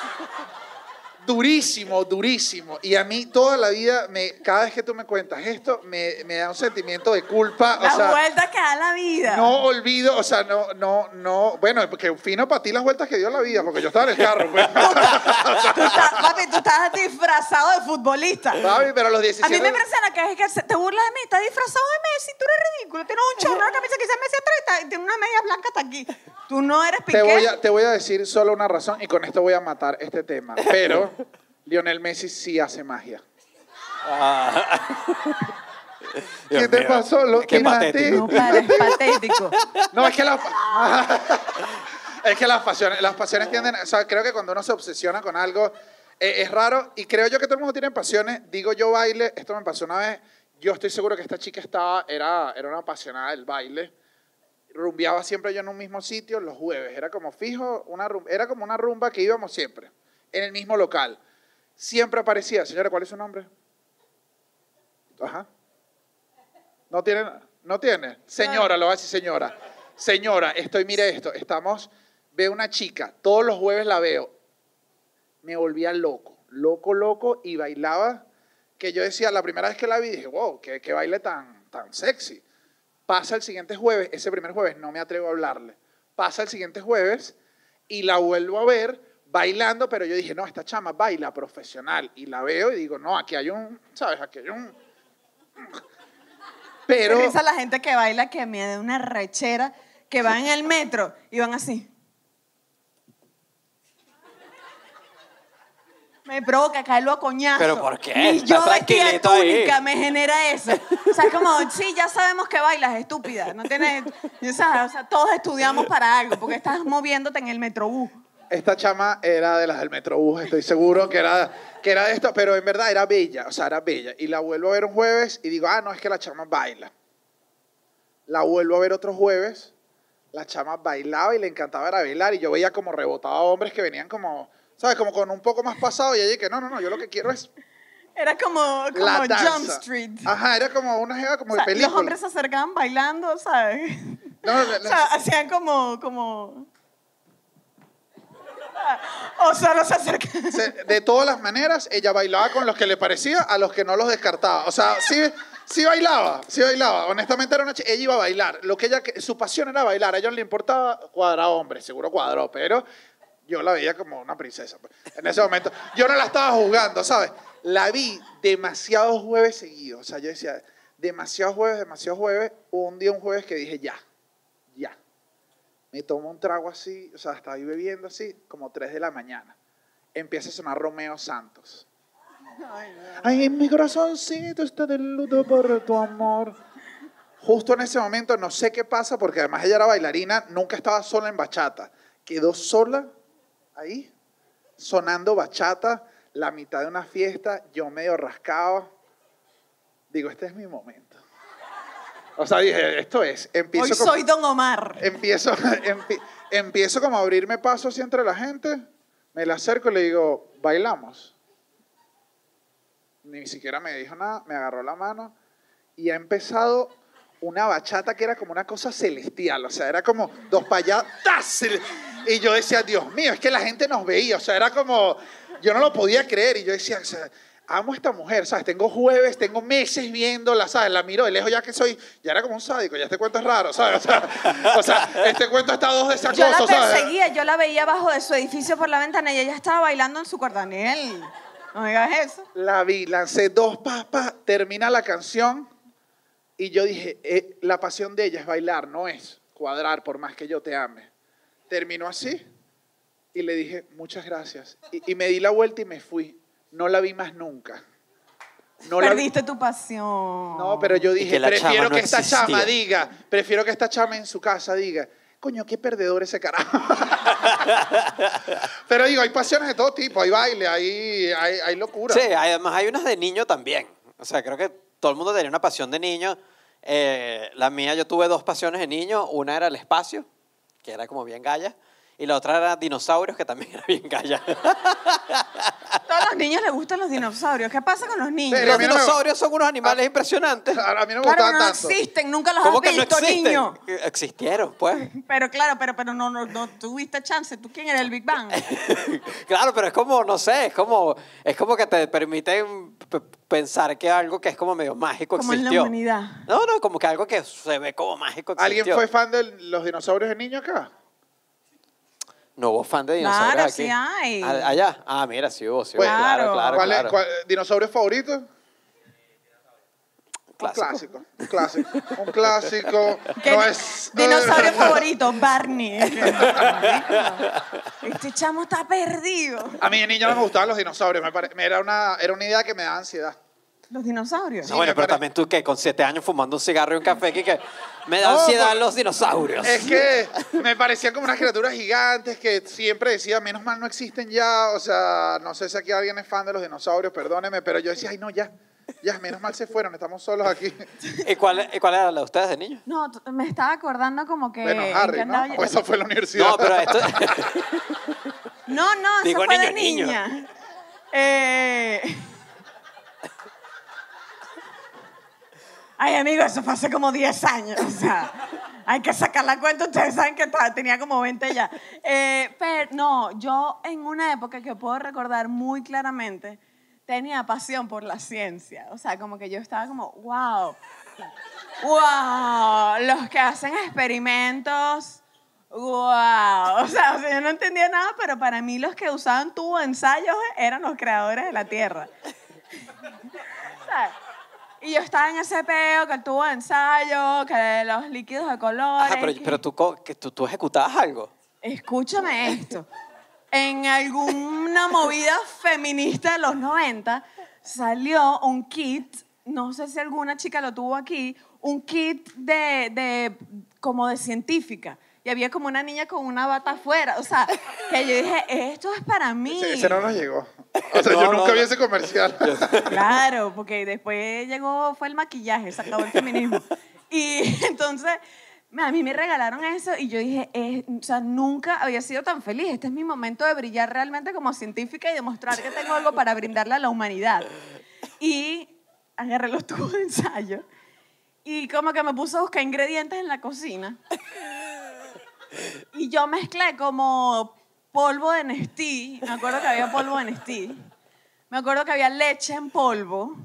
Durísimo, durísimo. Y a mí toda la vida, me, cada vez que tú me cuentas esto, me, me da un sentimiento de culpa. Las o sea, vueltas que da la vida. no olvido, o sea, no, no, no. Bueno, porque fino para ti las vueltas que dio la vida, porque yo estaba en el carro. Pues. Tú estás, papi, tú estás disfrazado de futbolista. Papi, pero a los 17. A mí me impresiona que es que te burlas de mí, estás disfrazado de Messi, tú eres ridículo. Tienes un chorro, una camisa que dice Messi atrás y tiene una media blanca hasta aquí. Tú no eres Piqué. Te voy, a, te voy a decir solo una razón y con esto voy a matar este tema. Pero Lionel Messi sí hace magia. ¿Qué te pasó? Lo Qué patético. No, es patético. No, es que las es que las pasiones, las pasiones tienden, o sea, creo que cuando uno se obsesiona con algo eh, es raro y creo yo que todo el mundo tiene pasiones. Digo yo baile, esto me pasó una vez. Yo estoy seguro que esta chica estaba era era una apasionada del baile. Rumbeaba siempre yo en un mismo sitio los jueves, era como fijo, una rum- era como una rumba que íbamos siempre en el mismo local. Siempre aparecía, señora, ¿cuál es su nombre? Ajá. No tiene, no tiene. Señora, lo decir señora. Señora, estoy, mire esto, estamos, veo una chica, todos los jueves la veo. Me volvía loco, loco, loco, y bailaba, que yo decía, la primera vez que la vi, dije, wow, qué, qué baile tan, tan sexy. Pasa el siguiente jueves, ese primer jueves no me atrevo a hablarle. Pasa el siguiente jueves y la vuelvo a ver bailando, pero yo dije, no, esta chama baila profesional. Y la veo y digo, no, aquí hay un, ¿sabes? Aquí hay un... Pero... Qué risa la gente que baila que me da una rechera, que va en el metro y van así. Me provoca caerlo a coñazo. ¿Pero por qué? Y yo vestida tranquilito ahí. túnica me genera eso. O sea, es como, sí, ya sabemos que bailas, estúpida. No tienes, o sea, o sea, todos estudiamos para algo, porque estás moviéndote en el metrobús. Esta chama era de las del Metrobús, estoy seguro que era, que era de esto, pero en verdad era bella, o sea, era bella. Y la vuelvo a ver un jueves y digo, ah, no, es que la chama baila. La vuelvo a ver otro jueves, la chama bailaba y le encantaba era bailar y yo veía como rebotaba a hombres que venían como, ¿sabes? Como con un poco más pasado y ella que no, no, no, yo lo que quiero es Era como, como la danza. Jump Street. Ajá, era como una jeva como O sea, de película. los hombres se acercaban bailando, ¿sabes? No, la- O sea, hacían como, como... O solo se acerca. Se- de todas las maneras, ella bailaba con los que le parecía, a los que no los descartaba. O sea, sí, sí bailaba, sí bailaba. Honestamente era una chica, ella iba a bailar. Lo que ella, su pasión era bailar. A ella no le importaba cuadrar hombre, seguro cuadró, pero yo la veía como una princesa. pues. En ese momento, yo no la estaba juzgando, ¿sabes? La vi demasiados jueves seguidos. O sea, yo decía, demasiados jueves, demasiados jueves. Un día, un jueves que dije, ya. Me tomo un trago así, o sea, estaba ahí bebiendo así, como 3 de la mañana. Empieza a sonar Romeo Santos. Ay, en mi corazoncito está de luto por tu amor. Justo en ese momento, no sé qué pasa, porque además ella era bailarina, nunca estaba sola en bachata. Quedó sola ahí, sonando bachata, la mitad de una fiesta, yo medio rascado. Digo, este es mi momento. O sea, dije, esto es. Empiezo Hoy como- soy Don Omar. empiezo, empi- empiezo como a abrirme paso así entre la gente, me le acerco y le digo, bailamos. Ni siquiera me dijo nada, me agarró la mano y ha empezado una bachata que era como una cosa celestial, o sea, era como dos payatas. Y yo decía, Dios mío, es que la gente nos veía, o sea, era como, yo no lo podía creer y yo decía, o sea, amo a esta mujer, ¿sabes? Tengo jueves, tengo meses viéndola, ¿sabes? La miro de lejos ya que soy, ya era como un sádico, ya este cuento es raro, ¿sabes? O sea, o sea, este cuento está dos de Yo la sacoso, ¿sabes? perseguía, yo la veía abajo de su edificio por la ventana y ella estaba bailando en su cuarto. Daniel, no digas eso. La vi, lancé dos papas, termina la canción y yo dije, eh, la pasión de ella es bailar, no es cuadrar por más que yo te ame. Terminó así y le dije, muchas gracias. Y, y me di la vuelta y me fui. No la vi más nunca. No la Perdiste tu pasión. No, pero yo dije, que la prefiero no que esta existía. chama diga, prefiero que esta chama en su casa diga, coño, qué perdedor ese carajo. pero digo, hay pasiones de todo tipo, hay baile, hay, hay, hay locura. Sí, además hay unas de niño también. O sea, creo que todo el mundo tenía una pasión de niño. Eh, la mía, yo tuve dos pasiones de niño. Una era el espacio, que era como bien galla. Y la otra era dinosaurios, que también era bien galla. A todos los niños les gustan los dinosaurios. ¿Qué pasa con los niños? Pero a los mí no me- dinosaurios son unos animales impresionantes. A mí no me claro, gustaban no tanto. existen, nunca los ¿Cómo has que no visto, existen? niño. Existieron, pues. Pero claro, pero, pero no, no, no tuviste chance. ¿Tú quién eres el Big Bang? claro, pero es como, no sé, es como, es como que te permiten p- pensar que algo que es como medio mágico Como en la existió. humanidad. No, no, como que algo que se ve como mágico existió. ¿Alguien fue fan de los dinosaurios de niño acá? No hubo fan de dinosaurios Claro, aquí. sí hay. A- Allá. Ah, mira, sí hubo, sí hubo. Pues, claro, claro, ¿Cuál es- claro. cuál- ¿Dinosaurio favorito? Clásico. Un clásico. Un clásico. Un clásico. ¿Qué No di- es. Dinosaurio favorito, Barney. este chamo está perdido. A mí de niño no me gustaban los dinosaurios. Me pare- me era, una, era una idea que me daba ansiedad. Los dinosaurios. No, bueno, me pero pare- también tú que con siete años fumando un cigarro y un café que, que me da No, ansiedad los dinosaurios. Es que me parecían como unas criaturas gigantes que siempre decía, menos mal no existen ya. O sea, no sé si aquí alguien es fan de los dinosaurios, perdóneme, pero yo decía, ay, no, ya. Ya, menos mal se fueron, estamos solos aquí. ¿Y cuál, y cuál era la de ustedes de niños? No, me estaba acordando como que. Bueno, ¿en Harry, ¿no? Pues eso fue la universidad. No, pero esto... No, no, eso Digo fue de niño. niña. Eh... Ay, amigo, eso fue hace como 10 años. O sea, hay que sacar la cuenta. Ustedes saben que tenía como 20 ya. Eh, pero no, yo en una época que puedo recordar muy claramente, tenía pasión por la ciencia. O sea, como que yo estaba como, wow. ¡Wow! Los que hacen experimentos. ¡Wow! O sea, o sea, yo no entendía nada, pero para mí los que usaban tubo ensayos eran los creadores de la Tierra. ¿Sabes? Y yo estaba en ese peo, que el tubo de ensayo, que los líquidos de colores. Ajá, pero, que- pero tú, que tú, tú ejecutabas algo. Escúchame esto. En alguna movida feminista de los 90 salió un kit, no sé si alguna chica lo tuvo aquí, un kit de, de como de científica. Y había como una niña con una bata afuera. O sea, que yo dije, esto es para mí. Ese, ese no nos llegó. O sea, No, yo no, nunca vi no. ese comercial. Claro, porque después llegó, fue el maquillaje, se acabó el feminismo. Y entonces, a mí me regalaron eso y yo dije, eh, o sea, nunca había sido tan feliz. Este es mi momento de brillar realmente como científica y demostrar que tengo algo para brindarle a la humanidad. Y agarré los tubos de ensayo y como que me puse a buscar ingredientes en la cocina. Y yo mezclé como polvo de Nestí. Me acuerdo que había polvo de Nestí. Me acuerdo que había leche en polvo.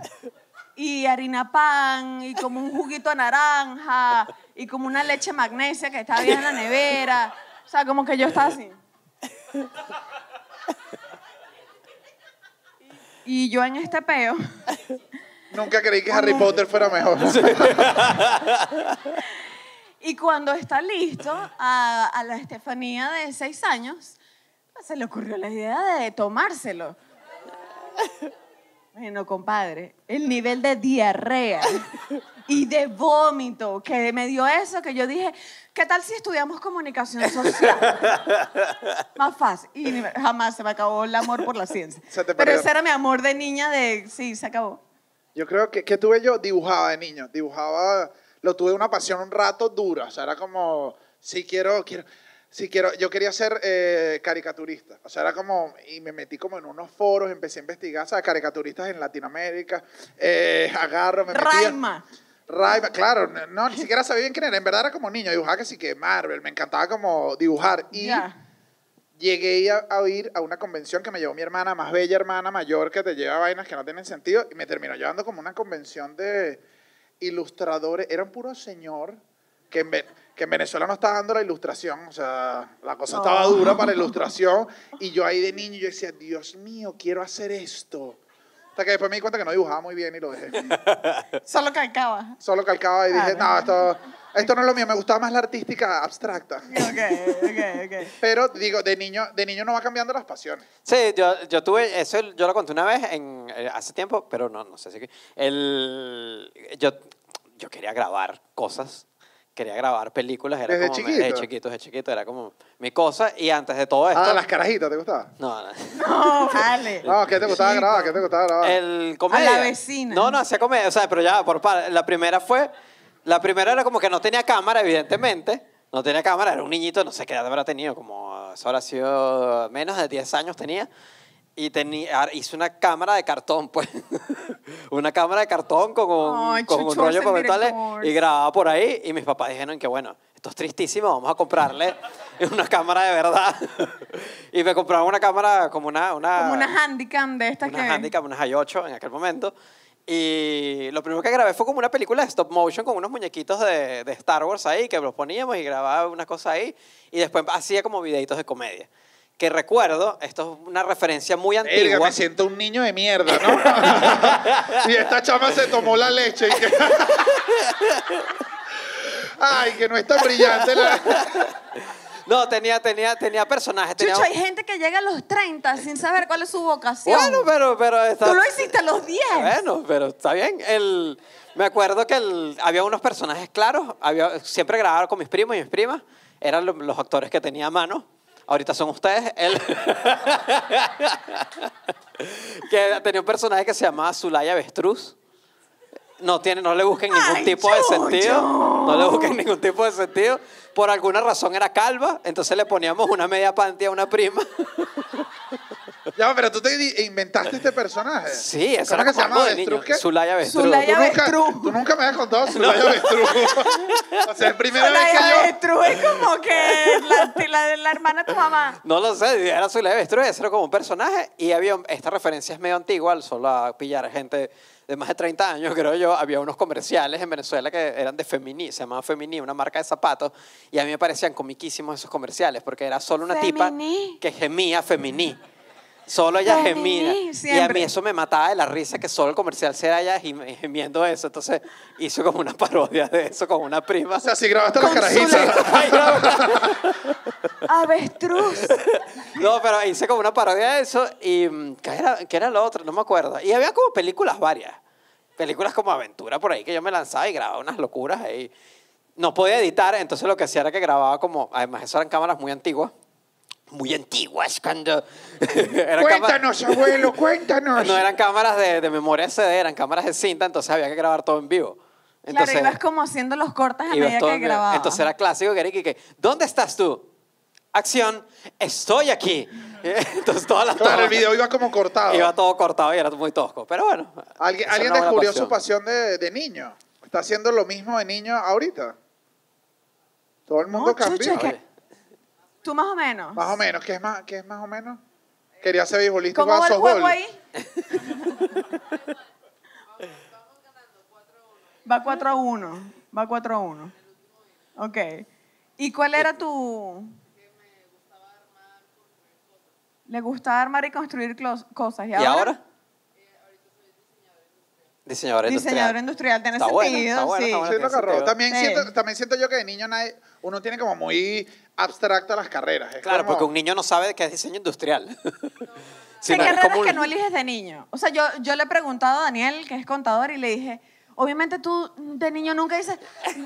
Y harina pan, y como un juguito de naranja, y como una leche magnesia que estaba bien en la nevera. O sea, como que yo estaba así. Y yo en este peo. Nunca creí que Harry Potter fuera mejor. Y cuando está listo, a, a la Estefanía de seis años, pues, se le ocurrió la idea de tomárselo. Bueno, compadre, el nivel de diarrea y de vómito que me dio eso, que yo dije, ¿qué tal si estudiamos comunicación social? Más fácil. Y jamás se me acabó el amor por la ciencia. Pero ese era mi amor de niña de, sí, se acabó. Yo creo que, que tuve yo, dibujaba de niño, dibujaba, lo tuve una pasión un rato dura, o sea, era como, si quiero, quiero, si quiero, yo quería ser eh, caricaturista, o sea, era como, y me metí como en unos foros, empecé a investigar, ¿sabes? Caricaturistas en Latinoamérica, eh, agarro, me metí... Raima. Raima, claro, no, ni siquiera sabía bien quién era, en verdad era como niño, dibujaba que sí que Marvel, me encantaba como dibujar, y llegué a, a ir a una convención que me llevó mi hermana, más bella hermana mayor, que te lleva vainas que no tienen sentido, y me terminó llevando como una convención de ilustradores. Era un puro señor que en, que en Venezuela no estaba dando la ilustración, o sea, la cosa estaba dura para la ilustración, y yo ahí de niño yo decía, Dios mío, quiero hacer esto. Hasta que después me di cuenta que no dibujaba muy bien y lo dejé. Solo calcaba. Solo calcaba y dije, no, esto, esto no es lo mío, me gustaba más la artística abstracta. Ok, ok, ok. Pero digo, de niño, de niño no va cambiando las pasiones. Sí, yo, yo tuve, eso yo lo conté una vez en, eh, hace tiempo, pero no, no sé si... El, yo, yo quería grabar cosas, quería grabar películas, era ¿Desde como... chiquito? Desde chiquito, desde chiquito, era como mi cosa. Y antes de todo esto... Ah, las carajitas, ¿te gustaba? No, no. No, vale. No, ¿qué te gustaba Chico. grabar? ¿Qué te gustaba grabar? El comedia. la vecina. No, no, hacía comedia, o sea, pero ya, por par- La primera fue, la primera era como que no tenía cámara, evidentemente. No tenía cámara, era un niñito, no sé qué edad habrá tenido, como, eso habrá sido menos de 10 años tenía. Y tenía, hice una cámara de cartón, pues. una cámara de cartón con un, Ay, con un rollo director. y grababa por ahí. Y mis papás dijeron que, bueno, esto es tristísimo, vamos a comprarle una cámara de verdad. y me compraron una cámara como una... una Como una handicam de estas una que... handicap, una i8 en aquel momento. Y lo primero que grabé fue como una película de stop motion con unos muñequitos de, de Star Wars ahí, que los poníamos y grababa una cosa ahí. Y después hacía como videitos de comedia. Que recuerdo, esto es una referencia muy antigua. me siento un niño de mierda, ¿no? y esta chama se tomó la leche. y que- Ay, que no es tan brillante la... No, tenía, tenía, tenía personajes. Tenía... Chucho, hay gente que llega a los 30 sin saber cuál es su vocación. Bueno, pero... pero está- Tú lo hiciste a los 10. Bueno, pero está bien. El, me acuerdo que el- había unos personajes claros. Había, siempre grababa con mis primos y mis primas. Eran lo- los actores que tenía a mano. Ahorita son ustedes. Él que tenía un personaje que se llamaba Zulaya Avestruz. No, tiene, no le busquen ningún Ay, tipo de Chucho. sentido. No le busquen ningún tipo de sentido. Por alguna razón era calva, entonces le poníamos una media panty a una prima. Ya, pero tú te inventaste este personaje. Sí, eso ¿Cómo era que se como llama. Zulaya Avestruz. Zulaya- Tú nunca, Avestruz. tú nunca me has contado Zulaya Avestruz. o sea, es primera vez que La yo... avestruz es como que la, la, la hermana de tu mamá. No lo sé, era Zulay Avestruz, ese era como un personaje y había, esta referencia es medio antigua, solo a pillar gente de más de 30 años, creo yo, había unos comerciales en Venezuela que eran de Femini, se llamaba Femini, una marca de zapatos, y a mí me parecían comiquísimos esos comerciales, porque era solo una Femini. tipa que gemía Femini. Solo ella gemía. Y a mí eso me mataba de la risa que solo el comercial sea ella gemiendo eso. Entonces hizo como una parodia de eso con una prima. O sea, si grabaste las carajitas. Avestruz. No, pero hice como una parodia de eso y mm, ¿qué era, qué era lo otro? No me acuerdo. Y había como películas varias. Películas como aventura por ahí que yo me lanzaba y grababa unas locuras ahí. No podía editar, entonces lo que hacía era que grababa como, además eso eran cámaras muy antiguas. Muy antiguas cuando... eran cámaras- Cuéntanos, abuelo, cuéntanos. no eran cámaras de, de memoria CD, eran cámaras de cinta, entonces había que grabar todo en vivo. claro, ibas como haciendo los cortes a medida que en vivo. grababa. Entonces era clásico que era que, que, ¿dónde estás tú? Acción, estoy aquí. Entonces todas las Claro, el video iba como cortado. Iba todo cortado y era muy tosco. Pero bueno. Alguien, alguien descubrió su pasión de, de niño. Está haciendo lo mismo de niño ahorita. Todo el mundo No, cambió. Oye, ¿Tú más o menos? Más o menos. ¿Qué es más, qué es más o menos? Quería ser beisbolista ¿Cómo va el juego softball. ahí? Va 4 a 1. Va 4 a 1. Ok. ¿Y cuál era tu...? Le gustaba armar y construir cosas. ¿Y, ¿Y ahora? Diseñadora industrial. Diseñador industrial. Tiene Está bueno, sentido, está bueno, sí. está bueno. Sí. También, Sí. siento, también siento yo que de niño nadie- uno tiene como muy abstracta las carreras. Es Claro, como- porque un niño no sabe qué es diseño industrial. ¿Qué Sino es carreras como un- que no eliges de niño? O sea, yo, yo le he preguntado a Daniel, que es contador, y le dije, obviamente tú de niño nunca dices,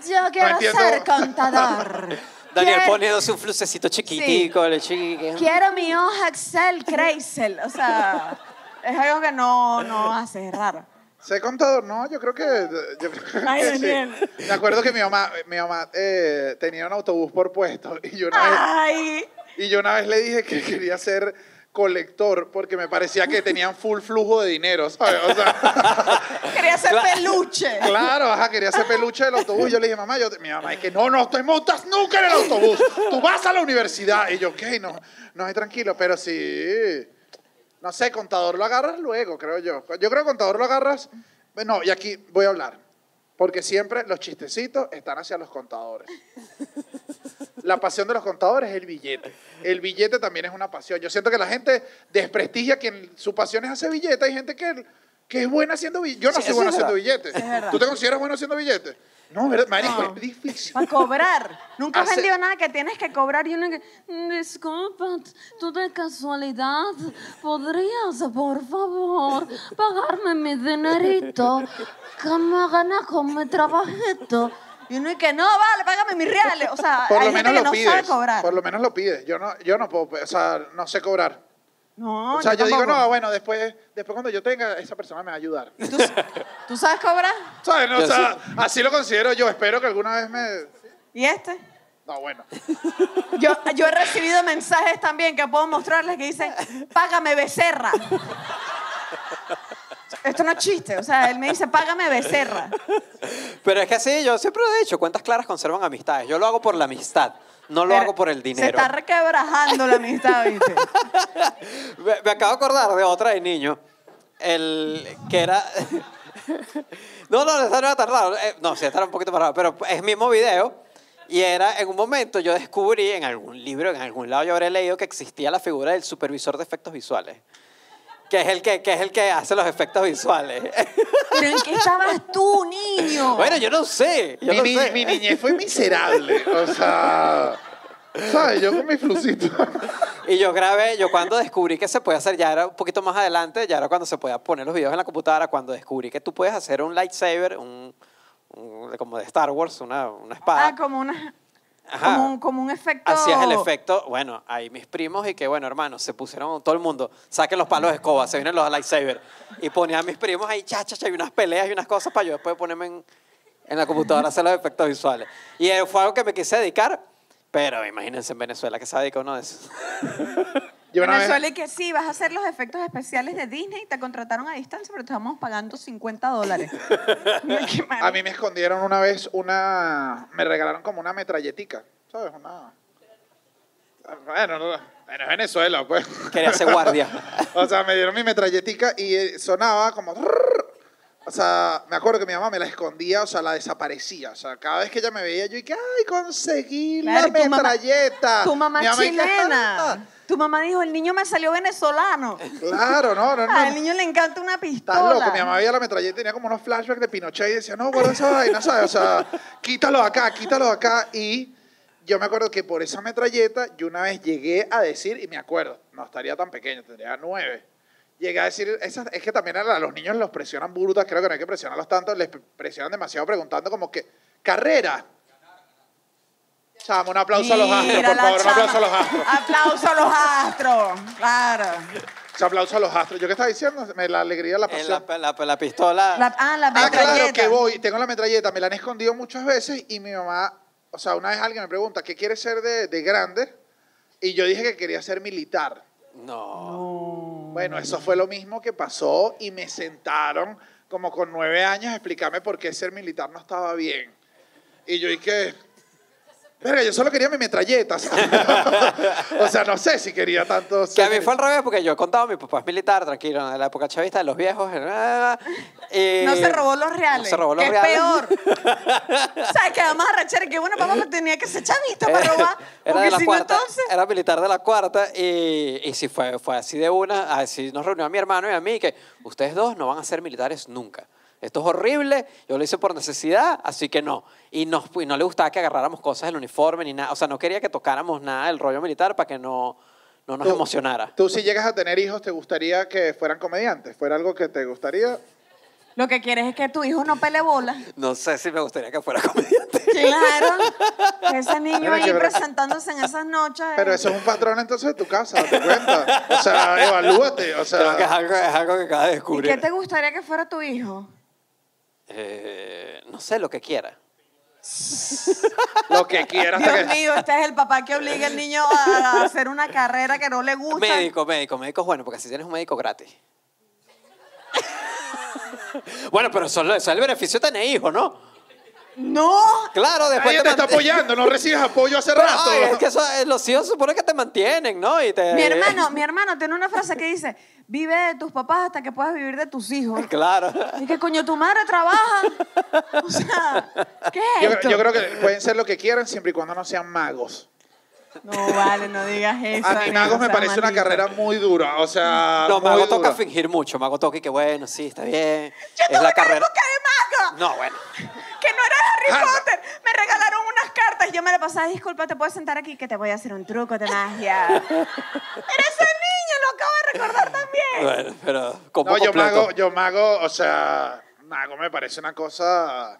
yo quiero entiendo. ser contador. Daniel poniéndose un flucecito chiquitico, el chiqui- Quiero mi hoja Excel Crazel. O sea, es algo que no, no hace, es raro. Sé contador, no, yo creo que. Yo creo Ay, sí. Daniel. Me acuerdo que mi mamá, mi mamá eh, tenía un autobús por puesto y yo, una vez, Ay, y yo una vez le dije que quería ser colector porque me parecía que tenían full flujo de dinero, ¿sabes? O sea, quería ser peluche. claro, ajá, quería ser peluche del autobús. Yo le dije, mamá, yo, mi mamá, es que no, no te montas nunca en el autobús. Tú vas a la universidad. Y yo, ok, no, no, es tranquilo, pero sí. No sé, contador lo agarras luego, creo yo. Yo creo que contador lo agarras. No, y aquí voy a hablar. Porque siempre los chistecitos están hacia los contadores. La pasión de los contadores es el billete. El billete también es una pasión. Yo siento que la gente desprestigia quien su pasión es hacer billete. Hay gente que, que es buena haciendo billetes. Yo no Sí, soy bueno haciendo billetes. ¿Tú te consideras bueno haciendo billetes? No, ¿verdad? Marico, No. es difícil. Para cobrar. Nunca has Hace- vendido nada que tienes que cobrar y uno que. Disculpa, tú de casualidad podrías, por favor, pagarme mi dinerito que me gana con mi trabajito. Y uno que no, vale, págame mis reales. O sea, Por hay lo gente menos que lo no sabe pides. cobrar. Por lo menos lo pides. Yo no, yo no puedo, o sea, no sé cobrar. No, o sea, yo, digo, tampoco. no, bueno, después, después cuando yo tenga, esa persona me va a ayudar. ¿Tú, tú sabes cobrar? ¿Sabes? No, o Yo sea, así lo considero yo. Espero que alguna vez me... ¿Y este? No, bueno. Yo, yo he recibido mensajes también que puedo mostrarles que dicen, págame becerra. Esto no es chiste, o sea, él me dice, págame becerra. Pero es que sí, yo siempre lo he dicho, cuentas claras conservan amistades. Yo lo hago por la amistad, no lo Pero hago por el Se dinero. está requebrajando la amistad, ¿viste? Me, me acabo de acordar de otra de niño, el que era... no, no, esa no era tan raro. no, sí, esta era un poquito más raro, pero es el mismo video. Y era, en un momento yo descubrí en algún libro, en algún lado yo habré leído que existía la figura del supervisor de efectos visuales. Que es el que, que, es el que hace los efectos visuales. Pero ¿en qué estabas tú, niño? bueno, yo no sé. Yo Mi, no ni- sé. mi niñez fue miserable. O sea... ¿Sabes? Yo con mi flucito. Y yo grabé, yo cuando descubrí que se puede hacer, ya era un poquito más adelante, ya era cuando se podía poner los videos en la computadora, cuando descubrí que tú puedes hacer un lightsaber, un, un- como de Star Wars, una, una espada. Ah, como una... Ajá. Como un, como un efecto... Hacías el efecto, bueno, ahí mis primos y que, bueno, hermanos, se pusieron todo el mundo, saquen los palos de escoba, se vienen los lightsaber. Y ponía a mis primos ahí, cha, cha, cha, y unas peleas y unas cosas para yo después ponerme en, en la computadora a hacer los efectos visuales. Y eh, fue algo que me quise dedicar, pero imagínense en Venezuela que se dedica uno de eso. Yo una vez- Venezuela y que sí, vas a hacer los efectos especiales de Disney, te contrataron a distancia, pero te estamos pagando 50 dólares. A mí me escondieron una vez una... Me regalaron como una metralletica, ¿sabes? Una... Bueno, no, bueno, es Venezuela, pues. Quería ser guardia. o sea, me dieron mi metralletica y eh, sonaba como... O sea, me acuerdo que mi mamá me la escondía, o sea, la desaparecía. O sea, cada vez que ella me veía, yo dije, ¡ay, conseguí Claro, la y tu mamá- metralleta! Tu mamá Mi y que, chilena. "Ah". Tu mamá dijo, el niño me salió venezolano. Claro, no, no, no. Al niño le encanta una pistola. Estás loco, mi mamá veía la metralleta y tenía como unos flashbacks de Pinochet y decía, no, guarda esa vaina, ¿sabes? O sea, quítalo acá, quítalo acá. Y yo me acuerdo que por esa metralleta yo una vez llegué a decir, y me acuerdo, no estaría tan pequeño, tendría nueve. Llegué a decir, esas- es que también a los niños los presionan brutas, creo que no hay que presionarlos tanto, les pre- presionan demasiado preguntando como que, carrera. Chama, un aplauso a los astros, Mira por favor, un aplauso a chama. los astros. Aplauso a los astros. Claro. Un aplauso a los astros. ¿Yo qué estaba diciendo? Me la alegría, la pasión. la, la- la pistola. La- ah, la Ah, claro, metralleta. que voy, tengo la metralleta, me la han escondido muchas veces y mi mamá, o sea, una vez alguien me pregunta, ¿qué quieres ser de, de grande? Y yo dije que quería ser militar. No. Bueno, eso fue lo mismo que pasó y me sentaron como con nueve años a explicarme por qué ser militar no estaba bien. Y yo dije, Verga, yo solo quería mi metralleta. ¿sabes? o sea, no sé si quería tanto. Que a mí fue al revés, porque yo he contado, mi papá es militar, tranquilo, en la época chavista de los viejos. y- No se robó los reales. No se robó los que reales. es peor. ¿Sabes qué? Vamos a rechar. Que bueno, papá me tenía que ser chavista para robar. Era Porque de la si cuarta, no, entonces. era militar de la cuarta y, y sí fue, fue así de una, así nos reunió a mi hermano y a mí que ustedes dos no van a ser militares nunca. Esto es horrible, yo lo hice por necesidad, así que no. Y, nos, y no le gustaba que agarráramos cosas del uniforme ni nada, o sea, no quería que tocáramos nada del rollo militar para que no, no nos Tú- emocionara. Tú si llegas a tener hijos, ¿te gustaría que fueran comediantes? ¿Fuera algo que te gustaría? Lo que quieres es que tu hijo no pele bola. No sé si me gustaría que fuera comediante. Claro. Ese niño ahí que- presentándose en esas noches. Pero eso es un patrón entonces de tu casa, ¿te cuenta? O sea, evalúate, o Creo que es sea... algo, es algo que acabas de ¿Y descubrir. qué te gustaría que fuera tu hijo? Eh, no sé, lo que quiera. Lo que quieras. hasta Dios que- mío, este es el papá que obliga al niño a hacer una carrera que no le gusta. Médico, médico, médico es bueno, porque así tienes un médico gratis. bueno, pero eso, eso es el beneficio de tener hijos, ¿no? No. Claro, después Nadie te está apoyando, no recibes apoyo hace rato. Ay, es que eso, eh, los hijos supone que te mantienen, ¿no? Y te, Mi hermano, mi hermano tiene una frase que dice, vive de tus papás hasta que puedas vivir de tus hijos. Claro. Y que coño, tu madre trabaja. O sea, ¿qué es Yo, esto? yo creo que pueden ser lo que quieran siempre y cuando no sean magos. No, vale, no digas eso. A mí magos me parece una carrera muy dura, o sea, No, muy Mago toca dura. fingir mucho. Mago toca y que bueno, sí, está bien. Yo es tuve la carrera. época de mago. No, bueno. Que no era Harry Ah. Potter. Me regalaron unas cartas. Yo me la pasaba, disculpa, ¿te puedes sentar aquí? Que te voy a hacer un truco de magia. Era ese niño, lo acabo de recordar también. Bueno, pero como No, yo completo. mago, yo mago, o sea, mago me parece una cosa...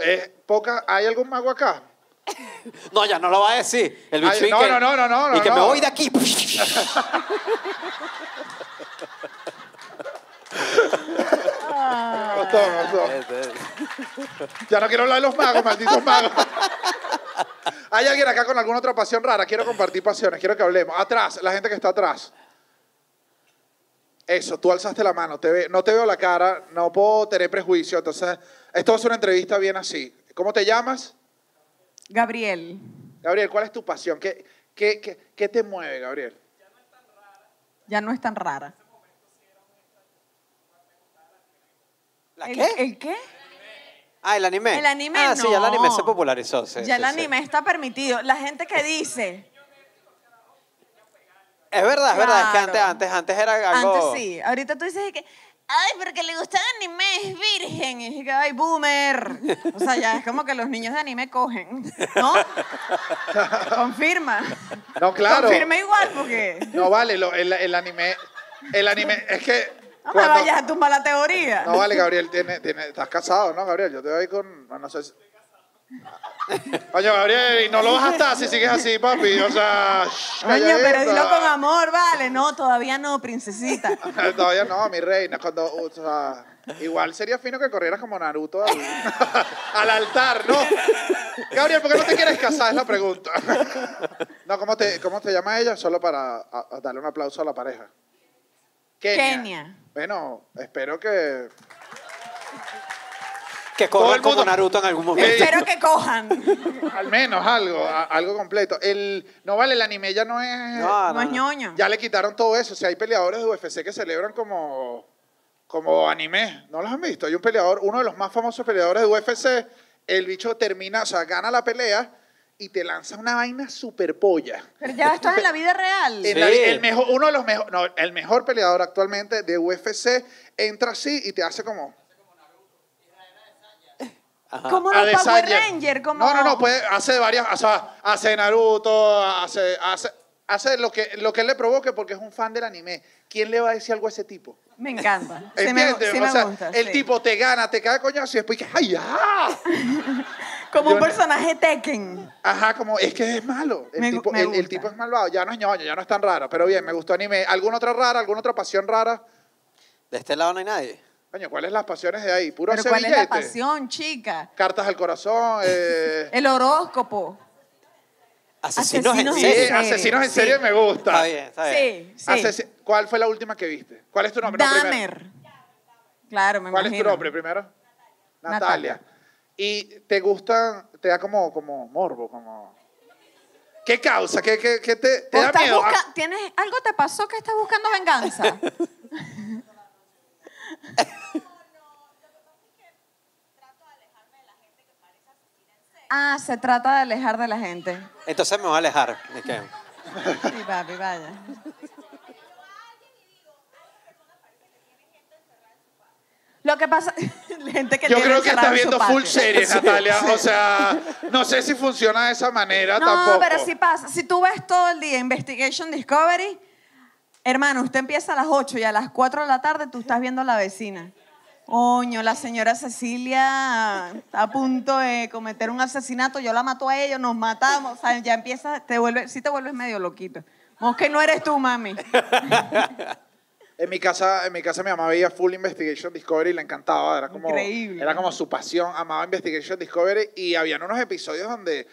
Es poca, ¿Hay algún mago acá? No, ya no lo va a decir. El bicho Ay, y no, que, no, no, no, no, Y que no. me voy de aquí. Me gustó, me gustó. Ya no quiero hablar de los magos, malditos magos. ¿Hay alguien acá con alguna otra pasión rara? Quiero compartir pasiones, quiero que hablemos. Atrás, la gente que está atrás. Eso, tú alzaste la mano, te ve- no te veo la cara, no puedo tener prejuicio, entonces esto ser una entrevista bien así. ¿Cómo te llamas? Gabriel. Gabriel, ¿cuál es tu pasión? ¿Qué, qué, qué, qué te mueve, Gabriel? Ya no es tan rara. ¿La ¿El, qué? ¿El qué? Ah, el anime. El anime Ah, sí, ya el anime se popularizó. sí, ya sí, el sí. anime está permitido. La gente que dice, Es verdad, es verdad. Es que antes, antes, antes era algo... antes sí, ahorita tú dices que, ay, porque le gusta el anime, es virgen. Y dije que, ay, boomer. O sea, ya es como que los niños de anime cogen, ¿no? Confirma. No, claro. Confirma igual porque No vale, lo- el, el anime, el anime, es que... no me cuando- vayas a tumbar la teoría. No vale, Gabriel, tiene, tiene, estás casado, ¿no, Gabriel? Yo te voy con, no, no sé. si- Oye, Gabriel, y no lo vas a estar si sigues así, papi. O sea, Coño, pero dilo con amor, vale. No, todavía no, princesita. Todavía no, mi reina. Cuando, o sea, igual sería fino que corrieras como Naruto al, al altar, ¿no? Gabriel, ¿por qué no te quieres casar? Es la pregunta. No, ¿cómo te, cómo te llama ella? Solo para a- a darle un aplauso a la pareja. Kenia. Kenia. Bueno, espero que... Que Todo el como mundo- Naruto en algún momento. Espero que cojan. Al menos algo, a- algo completo. El, no vale, el anime ya no es... No, No es ñoño. Ya le quitaron todo eso. O sea, hay peleadores de UFC que celebran como, como anime. ¿No los han visto? Hay un peleador, uno de los más famosos peleadores de UFC. El bicho termina, o sea, gana la pelea y te lanza una vaina super polla. Pero ya esto es en la vida real. En Sí. la- el mejor, uno de los mejores, no, el mejor peleador actualmente de UFC entra así y te hace como. Como a los Power. Rangers, como... No, no, no, puede, hace varias, o sea, hace Naruto, hace, hace, hace lo que, lo que él le provoque porque es un fan del anime. ¿Quién le va a decir algo a ese tipo? Me encanta. Sí me, o me sea, gusta. el sí. tipo te gana, te cae coñazo y después que, ¡ay, ya! Como yo un no- personaje Tekken. Ajá, como, es que es malo. El, Me tipo, me el, tipo es malvado, ya no es ñoño, ya no es tan raro, pero bien, me gustó anime. ¿Alguna otra rara, alguna otra pasión rara? De este lado no hay nadie. Coño, ¿cuáles las pasiones de ahí? Puro Pero ¿cuál es la pasión, chica? Cartas al corazón, eh... El horóscopo. Asesinos, Asesinos en sí, serie. serie. asesinos en Sí. serie me gusta. Está bien, está bien. Sí, sí. Asesi- ¿Cuál fue la última que viste? ¿Cuál es tu nombre? No, primero. Dahmer. Claro, me ¿Cuál es tu imagino. nombre primero? Natalia. Natalia. ¿Y te gustan, te da como, como morbo, como... ¿Qué causa? ¿Qué, qué, qué te, te ¿O da miedo? Busca- ¿Tienes, ¿Algo te pasó que estás buscando venganza? Ah, se trata de alejar de la gente. Entonces me voy a alejar. ¿De qué? Sí, papi, vaya. Lo que pasa, gente que Yo tiene creo que encerrado estás en su viendo full patio. series, Natalia. O sea, no sé si funciona de esa manera No, tampoco. pero sí pasa. Si tú ves todo el día Investigation Discovery, hermano, usted empieza a las 8 y a las 4 de la tarde tú estás viendo a la vecina. Coño, la señora Cecilia está a punto de cometer un asesinato, yo la mato a ellos, nos matamos, o sea, ya empieza, te vuelve, sí te vuelves medio loquito. No es que no eres tú, mami. En mi casa, en mi casa mi mamá veía Full Investigation Discovery y le encantaba, era como Increíble. era como su pasión, amaba Investigation Discovery y habían unos episodios donde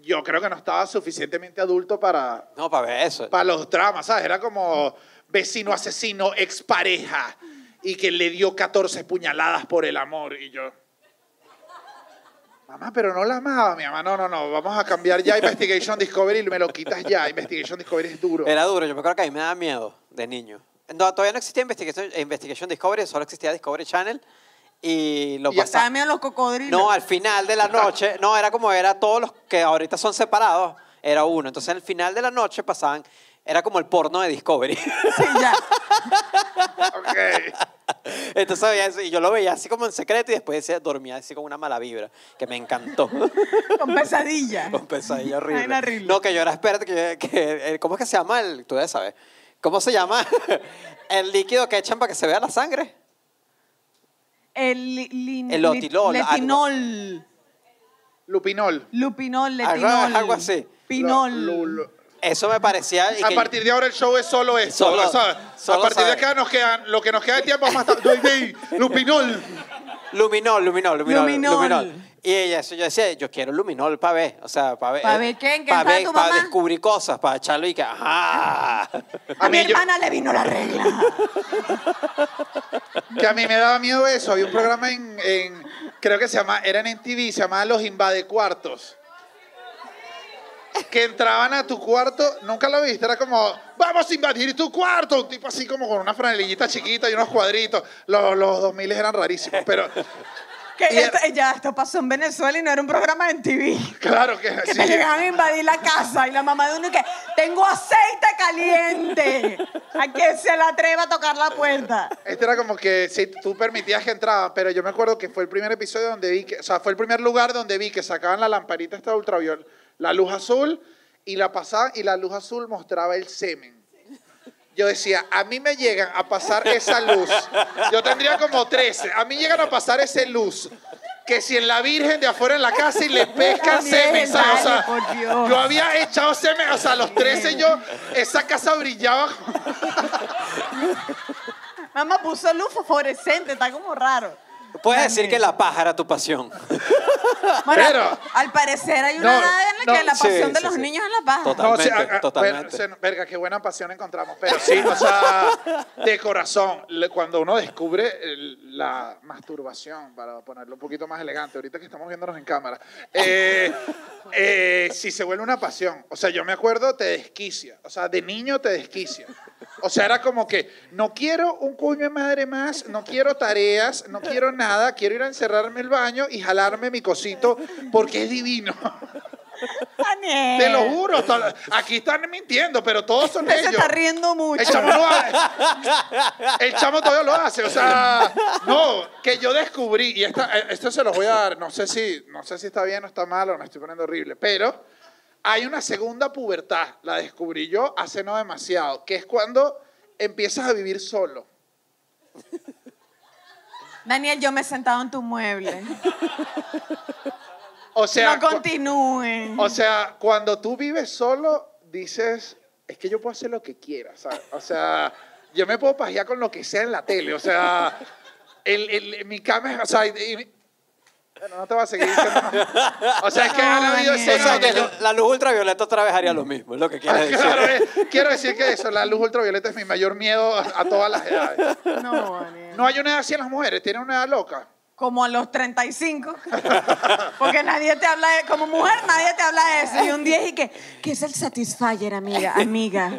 yo creo que no estaba suficientemente adulto para No, para ver eso. para los dramas, ¿sabes? Era como vecino asesino, expareja y que le dio 14 puñaladas por el amor y yo Mamá, pero no la amaba, mi mamá. No, no, no. Vamos a cambiar ya Investigation Discovery y me lo quitas ya. Investigation Discovery es duro. Era duro, yo me acuerdo que a mí me daba miedo de niño. No, todavía no existía Investigation, Investigation Discovery, solo existía Discovery Channel. Y lo Y Estaba pasaba. medio los cocodrilos. No, al final de la noche, no, era como era todos los que ahorita son separados, era uno. Entonces al final de la noche pasaban, era como el porno de Discovery. Sí, ya. Ok. Entonces veía eso, y yo lo veía así como en secreto y después decía, dormía así con una mala vibra, que me encantó. Con pesadilla. Con pesadilla horrible. No, que yo era experto, que, que- eh, ¿cómo es que se llama el, tú debes saber, ¿cómo se llama el líquido que echan para que se vea la sangre? El, li- lin- El lotilol, li- algo. Letinol. Lupinol. Lupinol, Algo- letinol. algo así. Pinol. Lo- lo- lo- Eso me parecía... y A que- partir de ahora el show es solo esto. Solo- ¿sabes? solo a partir de acá nos quedan, lo que nos queda de tiempo es más tarde. Lupinol. Luminol, luminol, luminol, Luminol. luminol. Y ella, eso yo decía, yo quiero luminol para ver, o sea, para ver. ¿Pa ver qué? ¿En qué Para ver, tu para mamá? descubrir cosas, para echarlo y que, ajá. A, mi mí yo- hermana le vino la regla. Que a mí me daba miedo eso. Había un programa en, en- creo que se llama, era en MTV, se llamaba Los Invadecuartos. Que entraban a tu cuarto, nunca lo viste, era como, vamos a invadir tu cuarto. Un tipo así como con una franelillita chiquita y unos cuadritos. Los, los 2000 eran rarísimos, pero Que Y esto, ya esto pasó en Venezuela y no era un programa en TV. claro que Que sí. llegaban a invadir la casa y la mamá de uno que tengo aceite caliente. A quien se le atreva a tocar la puerta. Este era como que si tú permitías que entraban, pero yo me acuerdo que fue el primer episodio donde vi que, o sea, fue el primer lugar donde vi que sacaban la lamparita esta ultraviol, la luz azul y la pasaban y la luz azul mostraba el semen. Yo decía, a mí me llegan a pasar esa luz. Yo tendría como 13. A mí llegan a pasar esa luz. Que si en la Virgen de afuera en la casa y le pescan semen, ¿sabes? O sea, yo había echado semen, o sea, a los 13 yo, esa casa brillaba. Mamá puso luz fosforescente, está como raro. Puedes decir que la paja era tu pasión. Bueno, Pero- al parecer hay una No, edad en la que no, la sí, pasión de sí, los sí. niños es la paja. Total. No, o sea, Totalmente, totalmente. bueno, verga, qué buena pasión encontramos. Pero sí, o sea, de corazón, le- cuando uno descubre el- la masturbación, para ponerlo un poquito más elegante, ahorita que estamos viéndonos en cámara, eh, eh, si se vuelve una pasión, o sea, yo me acuerdo, te desquicia, o sea, de niño te desquicia. O sea, era como que no quiero un coño de madre más, no quiero tareas, no quiero nada, quiero ir a encerrarme el baño y jalarme mi cosito porque es divino. Daniel. Te lo juro, aquí están mintiendo, pero todos son Usted se ellos. está riendo mucho. El chamo, lo hace. el chamo todavía lo hace, o sea, no, que yo descubrí, y esta- eh, esto se los voy a dar, no sé, si, no sé si está bien o está mal o me estoy poniendo horrible, pero hay una segunda pubertad, la descubrí yo hace no demasiado, que es cuando empiezas a vivir solo. Daniel, yo me he sentado en tu mueble. O sea, no continúen. O sea, cuando tú vives solo, dices, es que yo puedo hacer lo que quiera, ¿sabes? O sea, yo me puedo pajear con lo que sea en la tele, o sea, el, el- mi cama es, o sea, y- bueno, no te voy a seguir diciendo. O sea, es que han No, habido Daniel. O escenas sea, donde que yo... la luz ultravioleta otra vez haría lo mismo, es lo que quieres decir. Claro, eh, quiero decir que eso, la luz ultravioleta es mi mayor miedo a, a todas las edades. no, Daniel. No hay una edad así en las mujeres, tienen una edad loca. como a los 35, porque nadie te habla de, como mujer nadie te habla de eso. Y un día dije que, ¿qué es el Satisfyer, amiga? Amiga,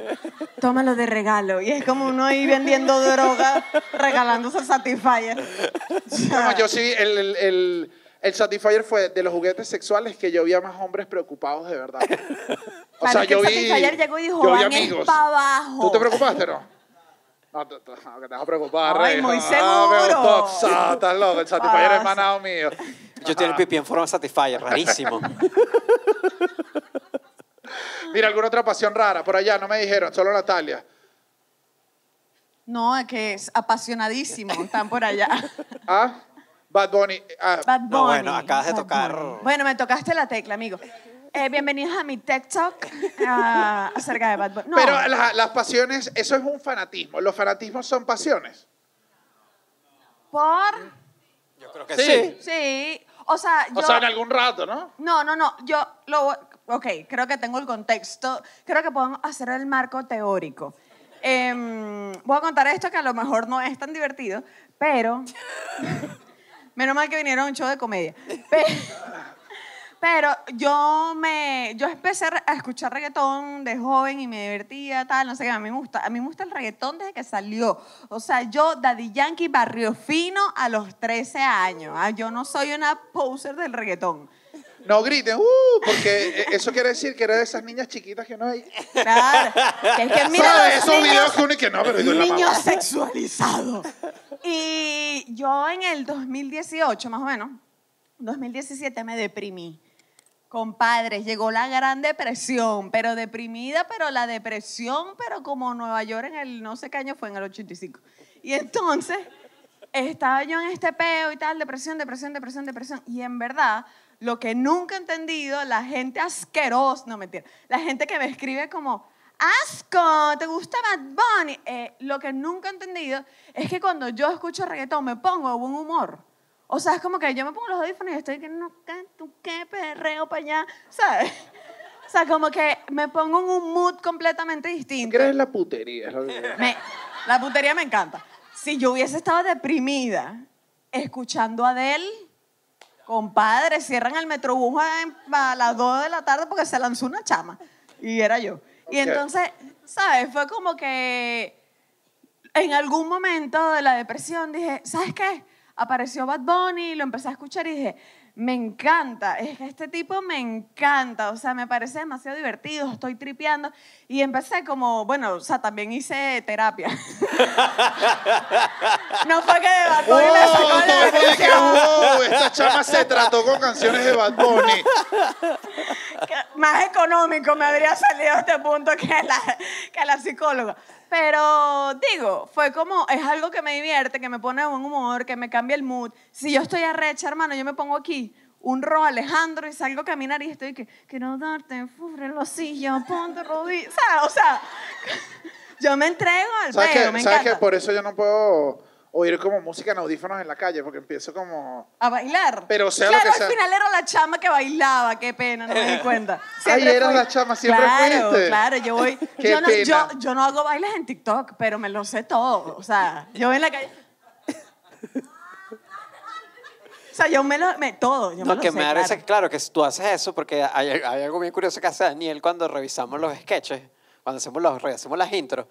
tómalo de regalo. Y es como uno ahí vendiendo droga, regalándose el Satisfyer. O sea, No, yo sí, el, el, el, el Satisfyer fue de los juguetes sexuales que yo vi a más hombres preocupados de verdad. O sea, yo el vi. Satisfyer llegó y dijo, yo vi "Van es amigos. pa' abajo". ¿Tú te preocupaste, no? No, te, te- no, que te vas a preocupar, Ay, Rey. muy Ah, seguro. Estás loco, el Satisfyer es Pasa. manado mío. Yo tengo el pipí en forma de Satisfyer, rarísimo. Mira, alguna otra pasión rara. Por allá no me dijeron, solo Natalia. No, es que es apasionadísimo, están por allá. ¿Ah? Bad Bunny. ah, Bad Bunny. No, bueno, acabas de Bad tocar- Bunny. Bueno, me tocaste la tecla, amigo. Eh, bienvenidos a mi TED Talk ah, acerca de Bad Bunny. No, Pero la- las pasiones, eso es un fanatismo. Los fanatismos son pasiones. por... Yo creo que Sí. sí. Sí, o sea, yo... O sea, en algún rato, ¿no? No, no, no, yo lo... voy- Ok, creo que tengo el contexto, creo que podemos hacer el marco teórico. Em, voy a contar esto que a lo mejor no es tan divertido, pero... Menos mal que vinieron a un show de comedia. Pe- Pero yo me, yo empecé a escuchar reggaetón de joven y me divertía, tal, no sé qué, a mí me gusta, a mí me gusta el reggaetón desde que salió. O sea, yo, Daddy Yankee, Barrio Fino, a los 13 años. Ah, Yo no soy una poser del reggaetón. No griten, uh, porque eh, eso quiere decir que eres de esas niñas chiquitas que no hay. Claro. Es que mira ¿Sabes? los Esos niños- videos que uno y que no, pero digo, la niño mamá. sexualizado. Y yo en el 2018, más o menos, 2017 me deprimí. Compadres, llegó la gran depresión, pero deprimida, pero la depresión, pero como Nueva York en el, no sé qué año fue, en el 85. Y entonces, estaba yo en este peo y tal, depresión, depresión, depresión, depresión. Y en verdad, lo que nunca he entendido, la gente asquerosa, no mentira, la gente que me escribe como, asco, ¿te gusta Bad Bunny? Eh, lo que nunca he entendido es que cuando yo escucho reggaetón me pongo buen humor. O sea, es como que yo me pongo los audífonos y estoy que no, que tú qué perreo para allá, ¿sabes? O sea, como que me pongo en un mood completamente ¿Tú distinto. crees en la putería? es Me- la putería me encanta. Si yo hubiese estado deprimida escuchando a Adele, compadre, cierran el metrobús a, a las 2 de la tarde porque se lanzó una chama. Y era yo. Y entonces, ¿sabes? Fue como que en algún momento de la depresión dije, ¿sabes qué? Apareció Bad Bunny, lo empecé a escuchar y dije, me encanta, es que este tipo me encanta, o sea, me parece demasiado divertido, estoy tripeando. Y empecé como, bueno, o sea, también hice terapia. no fue que de Bad Bunny me sacó la Todo el mundo dice que, depresión. wow, esta chama se trató con canciones de Bad Bunny. que más económico me habría salido a este punto que la, que la psicóloga. Pero digo, fue como, es algo que me divierte, que me pone de buen humor, que me cambia el mood. Si yo estoy arrecha, hermano, yo me pongo aquí un rojo Alejandro y salgo a caminar y estoy que, quiero darte, sillos, ponte rodillas. O sea, yo me entrego al ¿Sabes peo, qué? me ¿Sabes encanta. Por eso yo no puedo oír como música en audífonos en la calle, porque empiezo como... A bailar. Pero sea lo claro, que sea. al final era la chama que bailaba, qué pena, no me di cuenta. Ay, eras fui- la chama, siempre claro, fuiste. Claro, yo voy. Qué yo, no, pena. yo, yo no hago bailes en TikTok, pero me lo sé todo. O sea, yo en la calle. Sea, yo me lo. Me, todo. Yo me Lo que sé, me da claro. que, claro, que tú haces eso porque hay, hay algo bien curioso que hace Daniel cuando revisamos los sketches, cuando hacemos, los, hacemos las intros.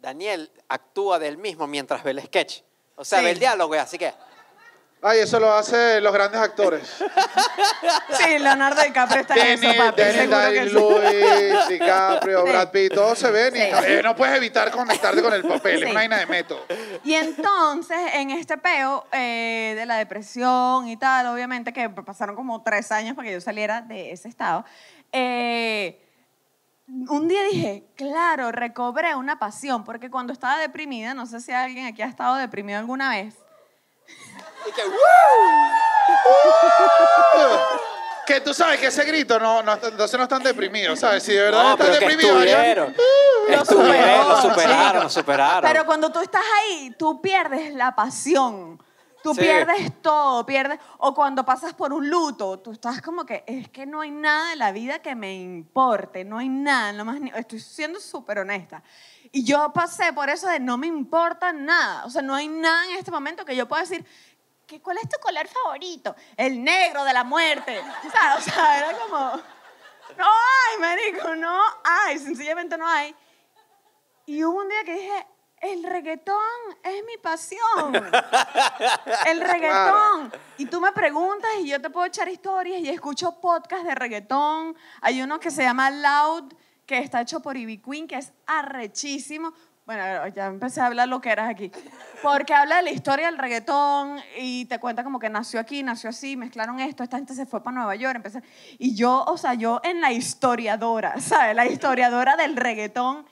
Daniel actúa del mismo mientras ve el sketch. O sea, Sí. ve el diálogo y así que... Ay, eso lo hacen los grandes actores. Sí, Leonardo DiCaprio está en eso, papi. Danny seguro que sí. DiCaprio. Brad Pitt, todos se ven y Sí. no, eh, no puedes evitar conectarte con el papel, es Sí. una vaina de método. Y entonces, en este peo eh, de la depresión y tal, obviamente que pasaron como tres años para que yo saliera de ese estado, eh, un día dije, claro, recobré una pasión, porque cuando estaba deprimida, no sé si alguien aquí ha estado deprimido alguna vez, y que, Que tú sabes que ese grito no, no, entonces no están deprimidos, ¿sabes? Si de verdad no, están pero que deprimidos, harían- estuvieron. Lo Estuvieron, superó, lo superaron, lo superaron. Pero cuando tú estás ahí, tú pierdes la pasión. Tú Sí. pierdes todo, pierdes. O cuando pasas por un luto, tú estás como que es que no hay nada de la vida que me importe, no hay nada, no más ni- estoy siendo súper honesta. Y yo pasé por eso de no me importa nada. O sea, no hay nada en este momento que yo pueda decir, ¿qué, ¿cuál es tu color favorito? El negro de la muerte. O sea, era como, no hay, marico, no hay, sencillamente no hay. Y hubo un día que dije, el reggaetón es mi pasión. El reggaetón. Y tú me preguntas y yo te puedo echar historias y escucho podcast de reggaetón. Hay uno que se llama Loud, que está hecho por Ivy Queen, que es arrechísimo. Bueno, ya empecé a hablar lo que eras aquí. Porque habla de la historia del reggaetón y te cuenta como que nació aquí, nació así, mezclaron esto, esta gente se fue para Nueva York, empecé. Y yo, o sea, yo en la historiadora, ¿sabes? La historiadora del reggaetón.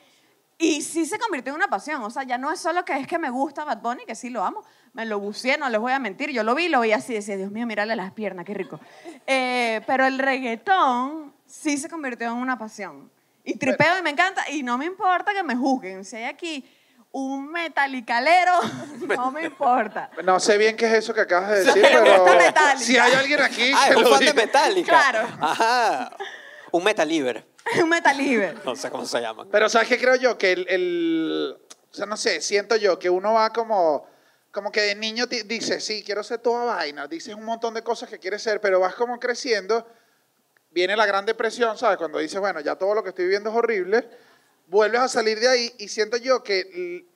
Y sí se convirtió en una pasión, o sea, ya no es solo que es que me gusta Bad Bunny, que sí lo amo, me lo buceé, no les voy a mentir, yo lo vi, lo vi así, decía, Dios mío, mírale las piernas, qué rico. Eh, pero el reggaetón sí se convirtió en una pasión. Y tripeo y me encanta, y no me importa que me juzguen, si hay aquí un metalicalero, no me importa. No sé bien qué es eso que acabas de decir, pero si hay alguien aquí Ah, que es un lo fan de. Metallica. Claro. Ajá. Un Metaliber. un metaliber. No sé cómo se llaman. Pero ¿sabes qué creo yo? Que el, el- o sea, no sé, siento yo que uno va como, como que de niño ti- dice, sí, quiero ser toda vaina, dices un montón de cosas que quieres ser, pero vas como creciendo, viene la gran depresión, ¿sabes? Cuando dices, bueno, ya todo lo que estoy viviendo es horrible, vuelves a salir de ahí y siento yo que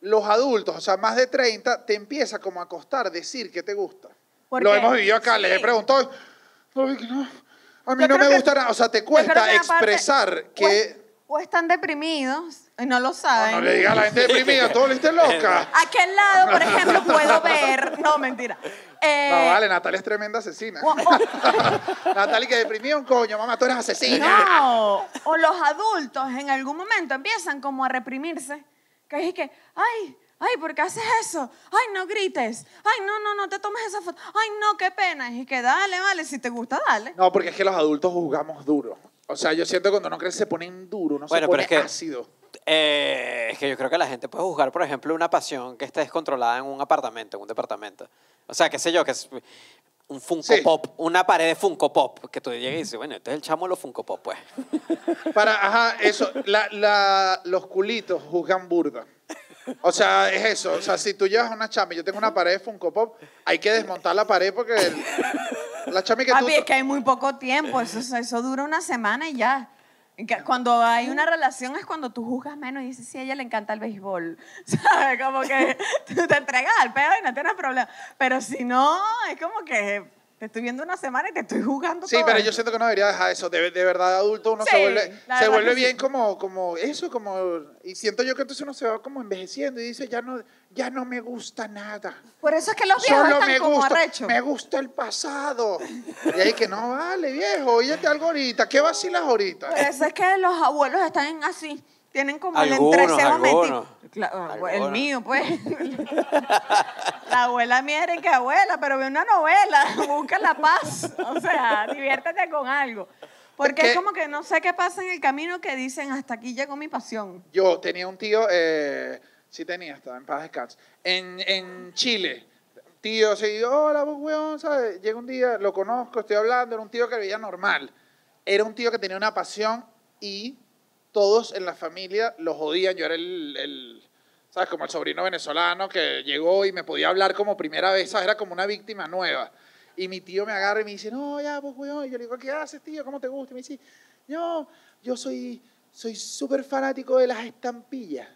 los adultos, o sea, más de 30, te empieza como a costar decir que te gusta. ¿Por Lo qué? hemos vivido acá, les he Sí. preguntado, "Ay, que no, a mí Yo no me que- gusta nada, o sea, te cuesta que expresar que... O están deprimidos y no lo No, saben. no le digas a la gente deprimida, todo lo esté loca. ¿A qué lado, por ejemplo, puedo ver? No, mentira. Eh, No, vale, Natalia es tremenda asesina. o- o- Natalia que deprimió un coño, mamá, tú eres asesina. no, o los adultos en algún momento empiezan como a reprimirse. Que es que, ay, ay, ¿por qué haces eso? Ay, no grites. Ay, no, no, no te tomes esa foto. Ay, no, qué pena. Y que dale, vale, si te gusta, dale. No, porque es que los adultos juzgamos duro. O sea, yo siento que cuando uno crece se ponen duro, no Bueno, se es que- ácido. Eh, es que yo creo que la gente puede juzgar, por ejemplo, una pasión que esté descontrolada en un apartamento, en un departamento. O sea, qué sé yo, que es un Funko Sí. Pop, una pared de Funko Pop, que tú llegas y dices, bueno, este es el chamo de los Funko Pop, pues. Para, ajá, eso, la, la- los culitos juzgan burda. O sea, es eso. O sea, si tú llevas una chama y yo tengo una pared de Funko Pop, hay que desmontar la pared porque el- la chama que tú... Papi, es que hay muy poco tiempo, eso, eso dura una semana y ya. Cuando hay una relación es cuando tú juzgas menos y dices, sí, a ella le encanta el béisbol. ¿Sabes? Como que tú te entregas al pedo y no tienes problema. Pero si no, es como que te estoy viendo una semana y te estoy jugando Sí, todo pero esto. yo siento que no debería dejar eso. De, de verdad, de adulto uno Sí, se vuelve, se vuelve bien sí. como, como eso, como... Y siento yo que entonces uno se va como envejeciendo y dice, ya no, ya no me gusta nada. Por eso es que los viejos Solo están me como gusta, arrechos. me gusta el pasado. Y ahí que no vale, viejo, oídate algo ahorita. ¿Qué vacilas ahorita? Por eso es que los abuelos están así. Tienen como Algunos, el entrecejo. Claro, El mío, pues. la abuela mía era que abuela, pero ve una novela, busca la paz. O sea, diviértete con algo. Porque ¿Qué? es como que no sé qué pasa en el camino que dicen hasta aquí llegó mi pasión. Yo tenía un tío, eh, sí tenía, estaba en paz descanse, en, en Chile. Tío, así, hola, weón, ¿sabes? Llega un día, lo conozco, estoy hablando, era un tío que veía normal. Era un tío que tenía una pasión y todos en la familia lo jodían. Yo era el, el, ¿sabes? Como el sobrino venezolano que llegó y me podía hablar como primera vez, ¿sabes? Era como una víctima nueva. Y mi tío me agarra y me dice, no, ya, pues, weón. Y yo le digo, ¿qué haces, tío? ¿Cómo te gusta? Y me dice, no, yo soy soy súper fanático de las estampillas.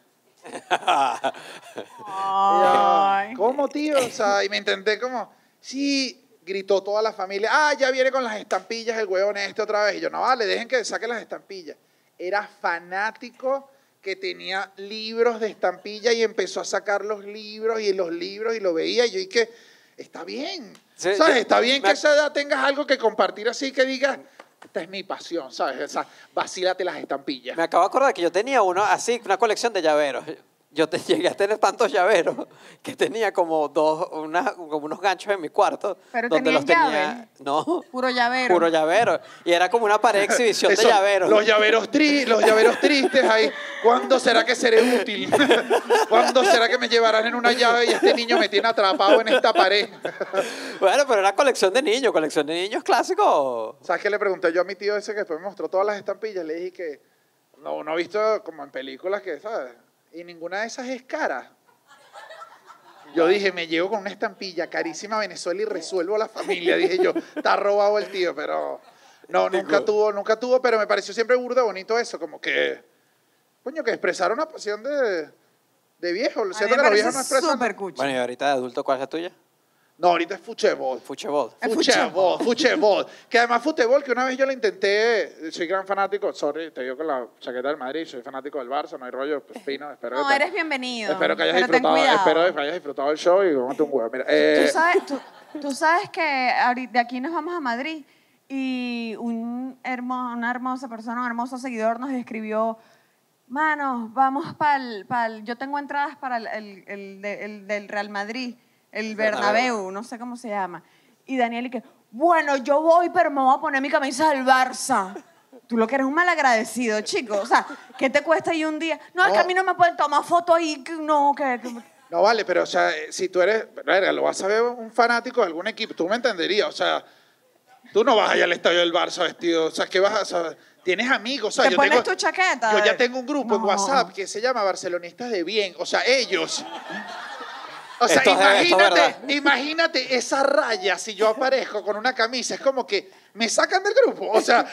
Ay. ¿Cómo, tío? O sea, y me intenté como, sí, gritó toda la familia, ah, ya viene con las estampillas el huevón este otra vez. Y yo, no, vale, dejen que saque las estampillas. Era fanático que tenía libros de estampilla y empezó a sacar los libros y los libros y lo veía. Y yo, y que, está bien. Sí, ¿Sabes? yo- Está bien me- que a esa edad tengas algo que compartir así que digas, esta es mi pasión, ¿sabes? O sea, vacílate las estampillas. Me acabo de acordar que yo tenía uno así, una colección de llaveros. Yo te llegué a tener tantos llaveros que tenía como dos, una- como unos ganchos en mi cuarto. Pero donde los tenía. llave. No. Puro llavero. Puro llavero. Y era como una pared de exhibición de Eso, llaveros. Los llaveros, tri- los llaveros tristes ahí. ¿Cuándo será que seré útil? ¿Cuándo será que me llevarán en una llave y este niño me tiene atrapado en esta pared? Bueno, pero era colección de niños, colección de niños clásicos. ¿Sabes qué le pregunté yo a mi tío ese que después me mostró todas las estampillas? Le dije que no, no he visto como en películas que, ¿sabes? Y ninguna de esas es cara. Yo dije, me llevo con una estampilla carísima a Venezuela y resuelvo la familia. Dije yo, está robado el tío, pero no, nunca tuvo, nunca tuvo, pero me pareció siempre burda bonito eso, como que, coño, que expresar una pasión de, de viejo. Siento que los viejos no expresan. Bueno, y ahorita de adulto, ¿cuál es la tuya? No, ahorita es fuchebol. Fuchebol. Fuchebol, fuchebol. Que además fuchebol, que una vez yo lo intenté, soy gran fanático, sorry, te digo con la chaqueta del Madrid, soy fanático del Barça, no hay rollo, pues fino, espero No, que te- eres bienvenido. Espero que hayas pero disfrutado, espero que hayas disfrutado el show y cómate un huevo. Mira, eh, Tú sabes, tú, tú sabes que ahorita de aquí nos vamos a Madrid y un hermo- una hermosa persona, un hermoso seguidor nos escribió, manos, vamos para el, yo tengo entradas para el, el- el el del Real Madrid, el Bernabéu. No sé cómo se llama. Y Daniel y que, bueno, yo voy, pero me voy a poner mi camisa del Barça. Tú lo que eres un malagradecido, chico. O sea, ¿qué te cuesta ahí un día? No, es que No. a mí no me pueden tomar foto ahí, no, que... que- No vale, pero o sea, eh, si tú eres, verga, lo vas a ver un fanático de algún equipo, tú me entenderías, o sea, tú no vas allá al estadio del Barça vestido, o sea, que vas a, o sea, tienes amigos, o sea, ¿Te yo pones tengo, tu chaqueta? Yo ya tengo un grupo en No. WhatsApp que se llama Barcelonistas de Bien, o sea, ellos. O sea, Esto es- esto es imagínate, imagínate esa raya si yo aparezco con una camisa, es como que me sacan del grupo, o sea,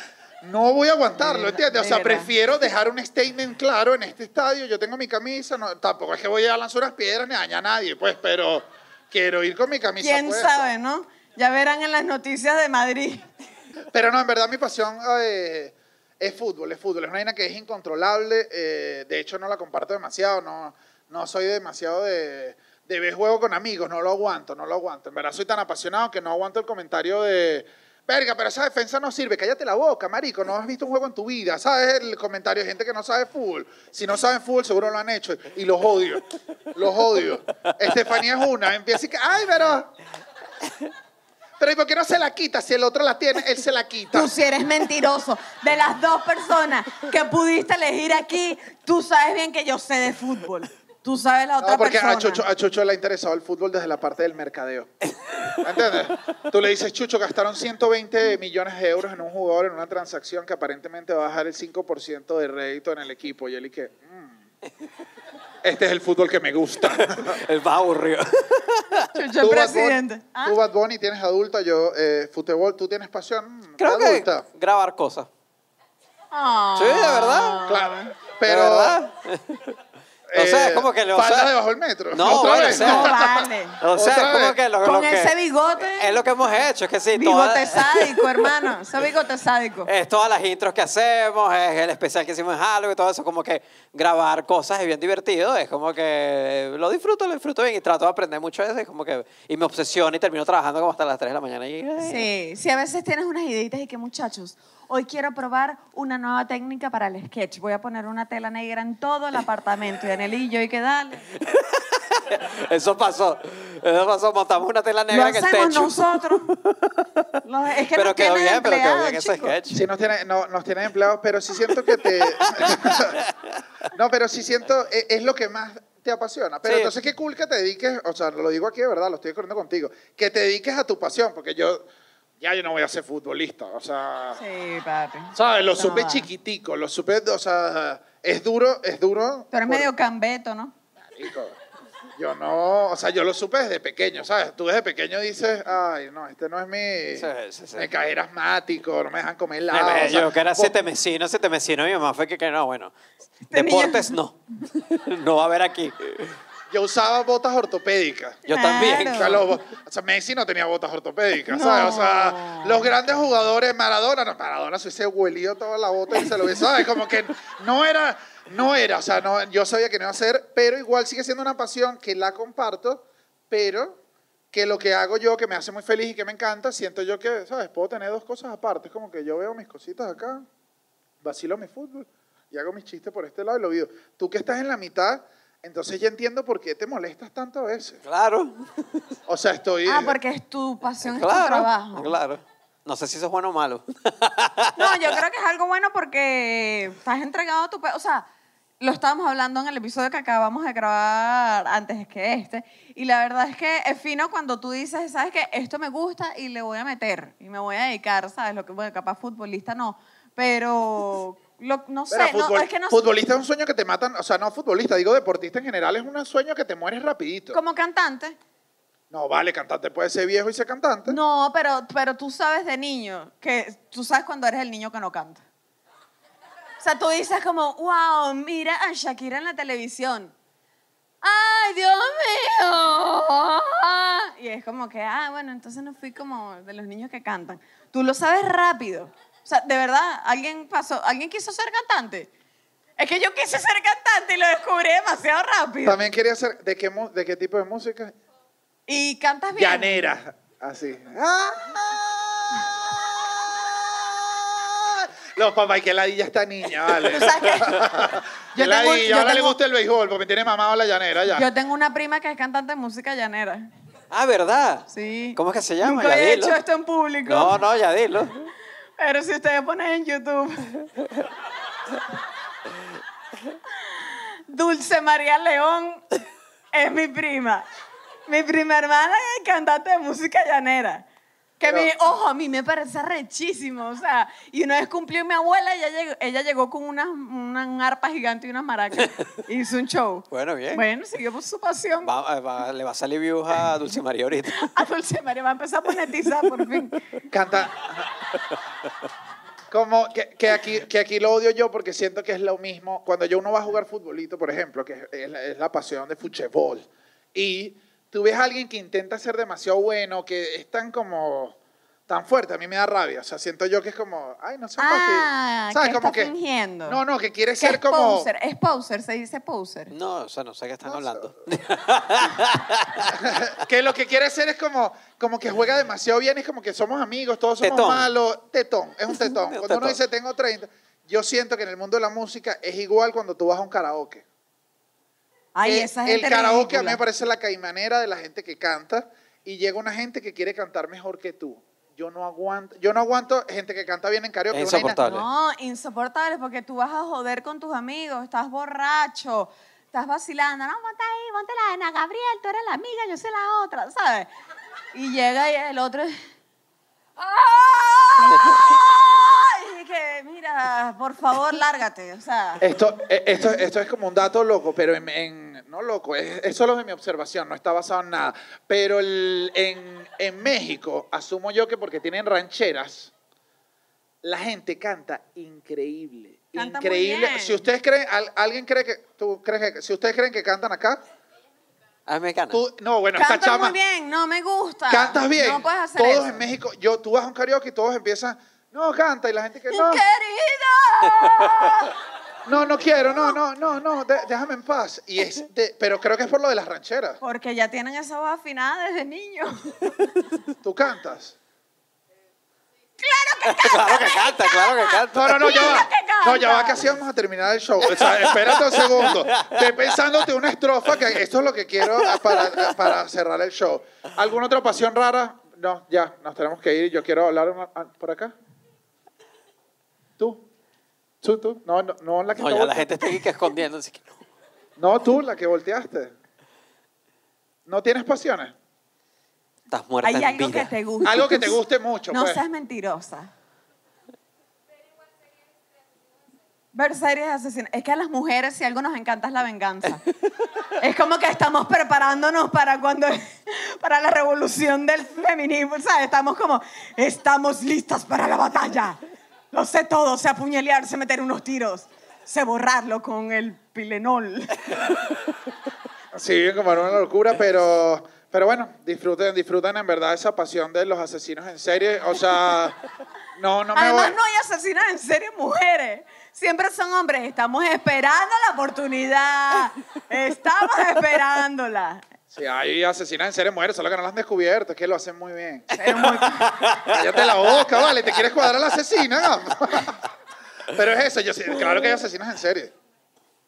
no voy a aguantarlo, ¿entiendes? O sea, prefiero dejar un statement claro en este estadio, yo tengo mi camisa, no, tampoco es que voy a lanzar unas piedras ni a dañar a nadie, pues, pero quiero ir con mi camisa ¿Quién puesta. sabe, no? Ya verán en las noticias de Madrid. Pero no, en verdad mi pasión eh, es fútbol, es fútbol. Es una vaina que es incontrolable. eh, de hecho, no la comparto demasiado. No, no soy demasiado de, de ver juego con amigos. No lo aguanto, no lo aguanto. En verdad soy tan apasionado que no aguanto el comentario de... Verga, pero esa defensa no sirve. Cállate la boca, marico. No has visto un juego en tu vida. ¿Sabes? El comentario de gente que no sabe fútbol. Si no saben fútbol, seguro lo han hecho. Y los odio. Los odio. Estefanía es una. Empieza y que... ¡Ay, pero... Pero ¿y por qué no se la quita? Si el otro la tiene, él se la quita. Tú si eres mentiroso. De las dos personas que pudiste elegir aquí, tú sabes bien que yo sé de fútbol. Tú sabes la otra No, porque persona. a Chucho, a Chucho le ha interesado el fútbol desde la parte del mercadeo. ¿Entiendes? Tú le dices, Chucho, gastaron 120 millones de euros en un jugador en una transacción que aparentemente va a bajar el 5% de rédito en el equipo. Y él y que, "Mm, este es el fútbol que me gusta. El más aburrido. Chucho el Bad presidente. Bunny, ¿Ah? tú, Bad Bunny, tienes adulta, yo, eh, fútbol, tú tienes pasión Creo que grabar cosas. Ah. Sí, de verdad. Claro. ¿De Pero, O sea, eh, es como que lo- o sea- debajo del metro. No, Otra bueno, vez. o sea- No vale. O sea, es como que lo, Con lo que... ese bigote. Es lo que hemos hecho, es que sí, Bigote todas, sádico, hermano. Ese bigote sádico. es todas las intros que hacemos, es el especial que hicimos en Halloween y todo eso, como que grabar cosas es bien divertido, es como que lo disfruto, lo disfruto bien y trato de aprender mucho de eso, es como que, y me obsesiona y termino trabajando como hasta las 3 de la mañana. Y, ay, Sí, sí, a veces tienes unas ideitas y que muchachos, hoy quiero probar una nueva técnica para el sketch. Voy a poner una tela negra en todo el apartamento. Y Daniel y yo, y que dale. Eso pasó, eso pasó, montamos una tela negra en el hacemos techo. nosotros. Lo- es que pero nos quedó bien, pero quedó empleados, bien ese sketch. Sí, nos tienen, no, nos tienen empleados, pero sí siento que te... no, pero sí siento, es, es lo que más te apasiona. Pero Sí. entonces qué cool que te dediques, o sea, lo digo aquí de verdad, lo estoy corriendo contigo, que te dediques a tu pasión, porque yo, ya yo no voy a ser futbolista, o sea... Sí, papi. ¿Sabes? Lo No supe va. chiquitico, lo supe, o sea, es duro, es duro. Tú eres por- medio cambeto, ¿no? Marico, Yo no, o sea, yo lo supe desde pequeño, ¿sabes? Tú desde pequeño dices, ay, no, este no es mi... Sí, sí, sí. Me caí asmático, no me dejan comer Me- helado. me- o sea, yo que era siete mesino, mi mamá fue que, que no, bueno, deportes no, no va a haber aquí. Yo usaba botas ortopédicas. Yo también. O sea, los- o sea, Messi no tenía botas ortopédicas, ¿sabes? O sea, los grandes jugadores, Maradona, no, Maradona se hubiese huelido toda la bota y se lo hubiese, ¿sabes? Como que no era, no era, o sea, no, yo sabía que no iba a ser, pero igual sigue siendo una pasión que la comparto, pero que lo que hago yo, que me hace muy feliz y que me encanta, siento yo que, ¿sabes? Puedo tener dos cosas aparte, es como que yo veo mis cositas acá, vacilo mi fútbol y hago mis chistes por este lado y lo vivo. Tú que estás en la mitad, entonces ya entiendo por qué te molestas tanto a veces. Claro, O sea, estoy... Ah, porque es tu pasión, es tu claro, trabajo. claro. No sé si eso es bueno o malo. No, yo creo que es algo bueno porque estás entregado a tu... O sea, lo estábamos hablando en el episodio que acabamos de grabar antes que este. Y la verdad es que es fino cuando tú dices, ¿sabes qué? Esto me gusta y le voy a meter. Y me voy a dedicar, ¿sabes? Lo que, bueno, capaz futbolista no. Pero Lo- no sé, Pero no, es que no sé. futbolista es un sueño que te matan, o sea, no futbolista, digo deportista en general, es un sueño que te mueres rapidito. Como cantante. No, vale, cantante puede ser viejo y ser cantante. No, pero, pero tú sabes de niño que tú sabes cuando eres el niño que no canta. O sea, tú dices como, wow, mira a Shakira en la televisión. ¡Ay, Dios mío! Y es como que, ah, bueno, entonces no fui como de los niños que cantan. Tú lo sabes rápido. O sea, de verdad, alguien pasó, alguien quiso ser cantante. Es que yo quise ser cantante y lo descubrí demasiado rápido. También quería ser, ¿de qué, mu- de qué tipo de música? Y cantas bien. Llanera, así. Ah. Los papás, que ladilla esta niña, vale. Tú sabes que yo tengo, ladilla, yo ahora le tengo- gusta el béisbol porque me tiene mamado la llanera ya. yo tengo una prima que es cantante de música llanera. Ah, ¿verdad? Sí. ¿Cómo es que se llama? Nunca Ya había dilo. hecho esto en público. No, no, ya dilo. Pero si ustedes ponen en YouTube. Dulce María León es mi prima. Mi prima hermana es cantante de música llanera. Que Pero- mi, ojo, a mí me parece rechísimo. O sea, y una vez cumplió mi abuela, ella llegó, ella llegó con una, un arpa gigante y unas maracas. Hizo un show. Bueno, bien. Bueno, siguió por su pasión. Va- va- le va a salir views a Dulce María ahorita. A Dulce María va a empezar a monetizar por fin. Canta. Como que, que aquí, que aquí lo odio yo porque siento que es lo mismo. Cuando yo uno va a jugar futbolito, por ejemplo, que es la, es la pasión de fútbol, y tú ves a alguien que intenta ser demasiado bueno, que es tan como tan fuerte, a mí me da rabia. O sea, siento yo que es como, ay, no sé Ah, ¿Sabes? que Como está fingiendo. No, no, que quiere Que ser es como. poser, es poser, se dice poser. No, o sea, no sé qué están sé. hablando. que lo que quiere ser es como, como que juega demasiado bien, es como que somos amigos, todos somos Tetón. malos. Tetón, es un tetón. Cuando uno dice tengo 30, yo siento que en el mundo de la música es igual cuando tú vas a un karaoke. Ay, Eh, esa el karaoke a mí me parece la caimanera de la gente que canta y llega una gente que quiere cantar mejor que tú. Yo no aguanto, yo no aguanto gente que canta bien en karaoke. Es insoportable. No, insoportable, porque tú vas a joder con tus amigos, estás borracho, estás vacilando. No, ponte ahí, ponte la Ana Gabriel, tú eres la amiga, yo soy la otra, ¿sabes? Y llega y el otro. ¡Ay! Y que, mira, por favor, lárgate. O sea, Esto, eh, esto, esto es como un dato loco, pero en, en- no loco, es, es solo de mi observación, no está basado en nada. Pero el- en, en México, asumo yo que porque tienen rancheras, la gente canta increíble. Canta muy increíble. bien. Si ustedes creen, al- alguien cree que, tú crees que, si ustedes creen que cantan acá, es mexicana. tú, no, bueno, esta chama, muy bien, no me gusta. cantas bien. No puedes hacer todos eso. en México, yo, tú vas a un karaoke y todos empiezan, no, canta, y la gente que no. ¡Querida! No, no quiero, no, no, no, no, de- déjame en paz. Y es de- pero creo que es por lo de las rancheras. Porque ya tienen esa voz afinada desde niños. Tú cantas. claro que canta, claro que canta. No, no, no, ya va. Que canta. No, ya va, que así vamos a terminar el show. O sea, espérate un segundo. Ve pensándote una estrofa, que esto es lo que quiero para, para cerrar el show. ¿Alguna otra pasión rara? No, ya, nos tenemos que ir. Yo quiero hablar una- por acá. ¿Tú? ¿Tú, tú? No, no, no la que No, ya la gente está aquí que escondiendo, así que no. No, tú, la que volteaste. ¿No tienes pasiones? Estás muerta Hay en algo vida. que te gusta. Algo que te guste mucho, No pues. seas mentirosa. Ver series de asesinos. Es que a las mujeres, si algo nos encanta, es la venganza. es como que estamos preparándonos para cuando. para la revolución del feminismo. ¿Sabes? Estamos como. Estamos listas para la batalla. Lo sé todo. Sé apuñalear, sé meter unos tiros. Sé borrarlo con el pilenol. Sí, como era una locura, pero, pero bueno, disfruten, disfruten en verdad esa pasión de los asesinos en serie. O sea, no, no me Además, voy. no hay asesinas en serie mujeres. Siempre son hombres. Estamos esperando la oportunidad. Estamos esperándola. Sí, hay asesinas en serie mujeres, solo que no las han descubierto, es que lo hacen muy bien. Pero muy- Cállate la boca, vale, te quieres cuadrar a la asesina. Pero es eso, yo sí, claro que hay asesinas en serie.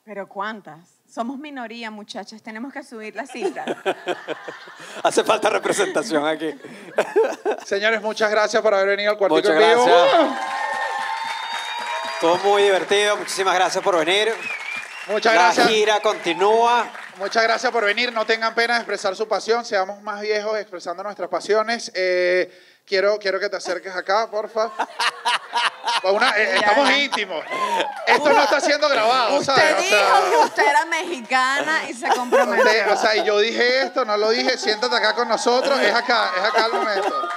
Pero ¿cuántas? Somos minoría, muchachas. Tenemos que subir la cifra. Hace falta representación aquí. Señores, muchas gracias por haber venido al cuartico Muchas vivo. gracias. Todo muy divertido. Muchísimas gracias por venir. Muchas la gracias. gira continúa. Muchas gracias por venir. No tengan pena de expresar su pasión. Seamos más viejos expresando nuestras pasiones. Eh, quiero, quiero que te acerques acá, porfa. Pues una- eh, estamos íntimos. Esto no está siendo grabado, Usted ¿sabes? O dijo sea, que usted era mexicana y se comprometió. usted- o sea, y yo dije esto, no lo dije, siéntate acá con nosotros, es acá, es acá el momento.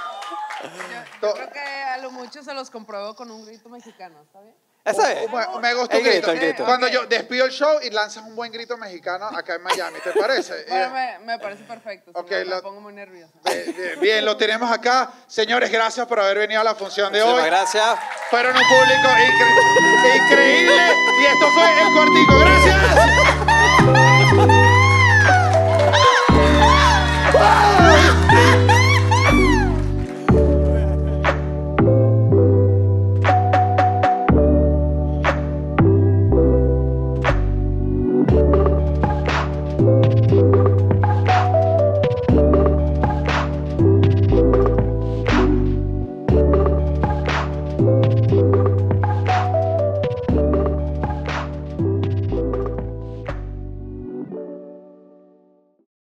To- Creo que a lo mucho se los compruebo con un grito mexicano, ¿está bien? Esa oh, es. Oh, me, me gusta el grito. grito. Grito. Cuando yo despido el show y lanzas un buen grito mexicano acá en Miami, ¿te parece? Bueno, me, parece perfecto. Okay, me pongo muy nerviosa. Bien, lo tenemos acá. Señores, gracias por haber venido a la función de Muchísimas hoy. gracias. Fueron un público increíble. Y esto fue El Cuartico. ¡Gracias!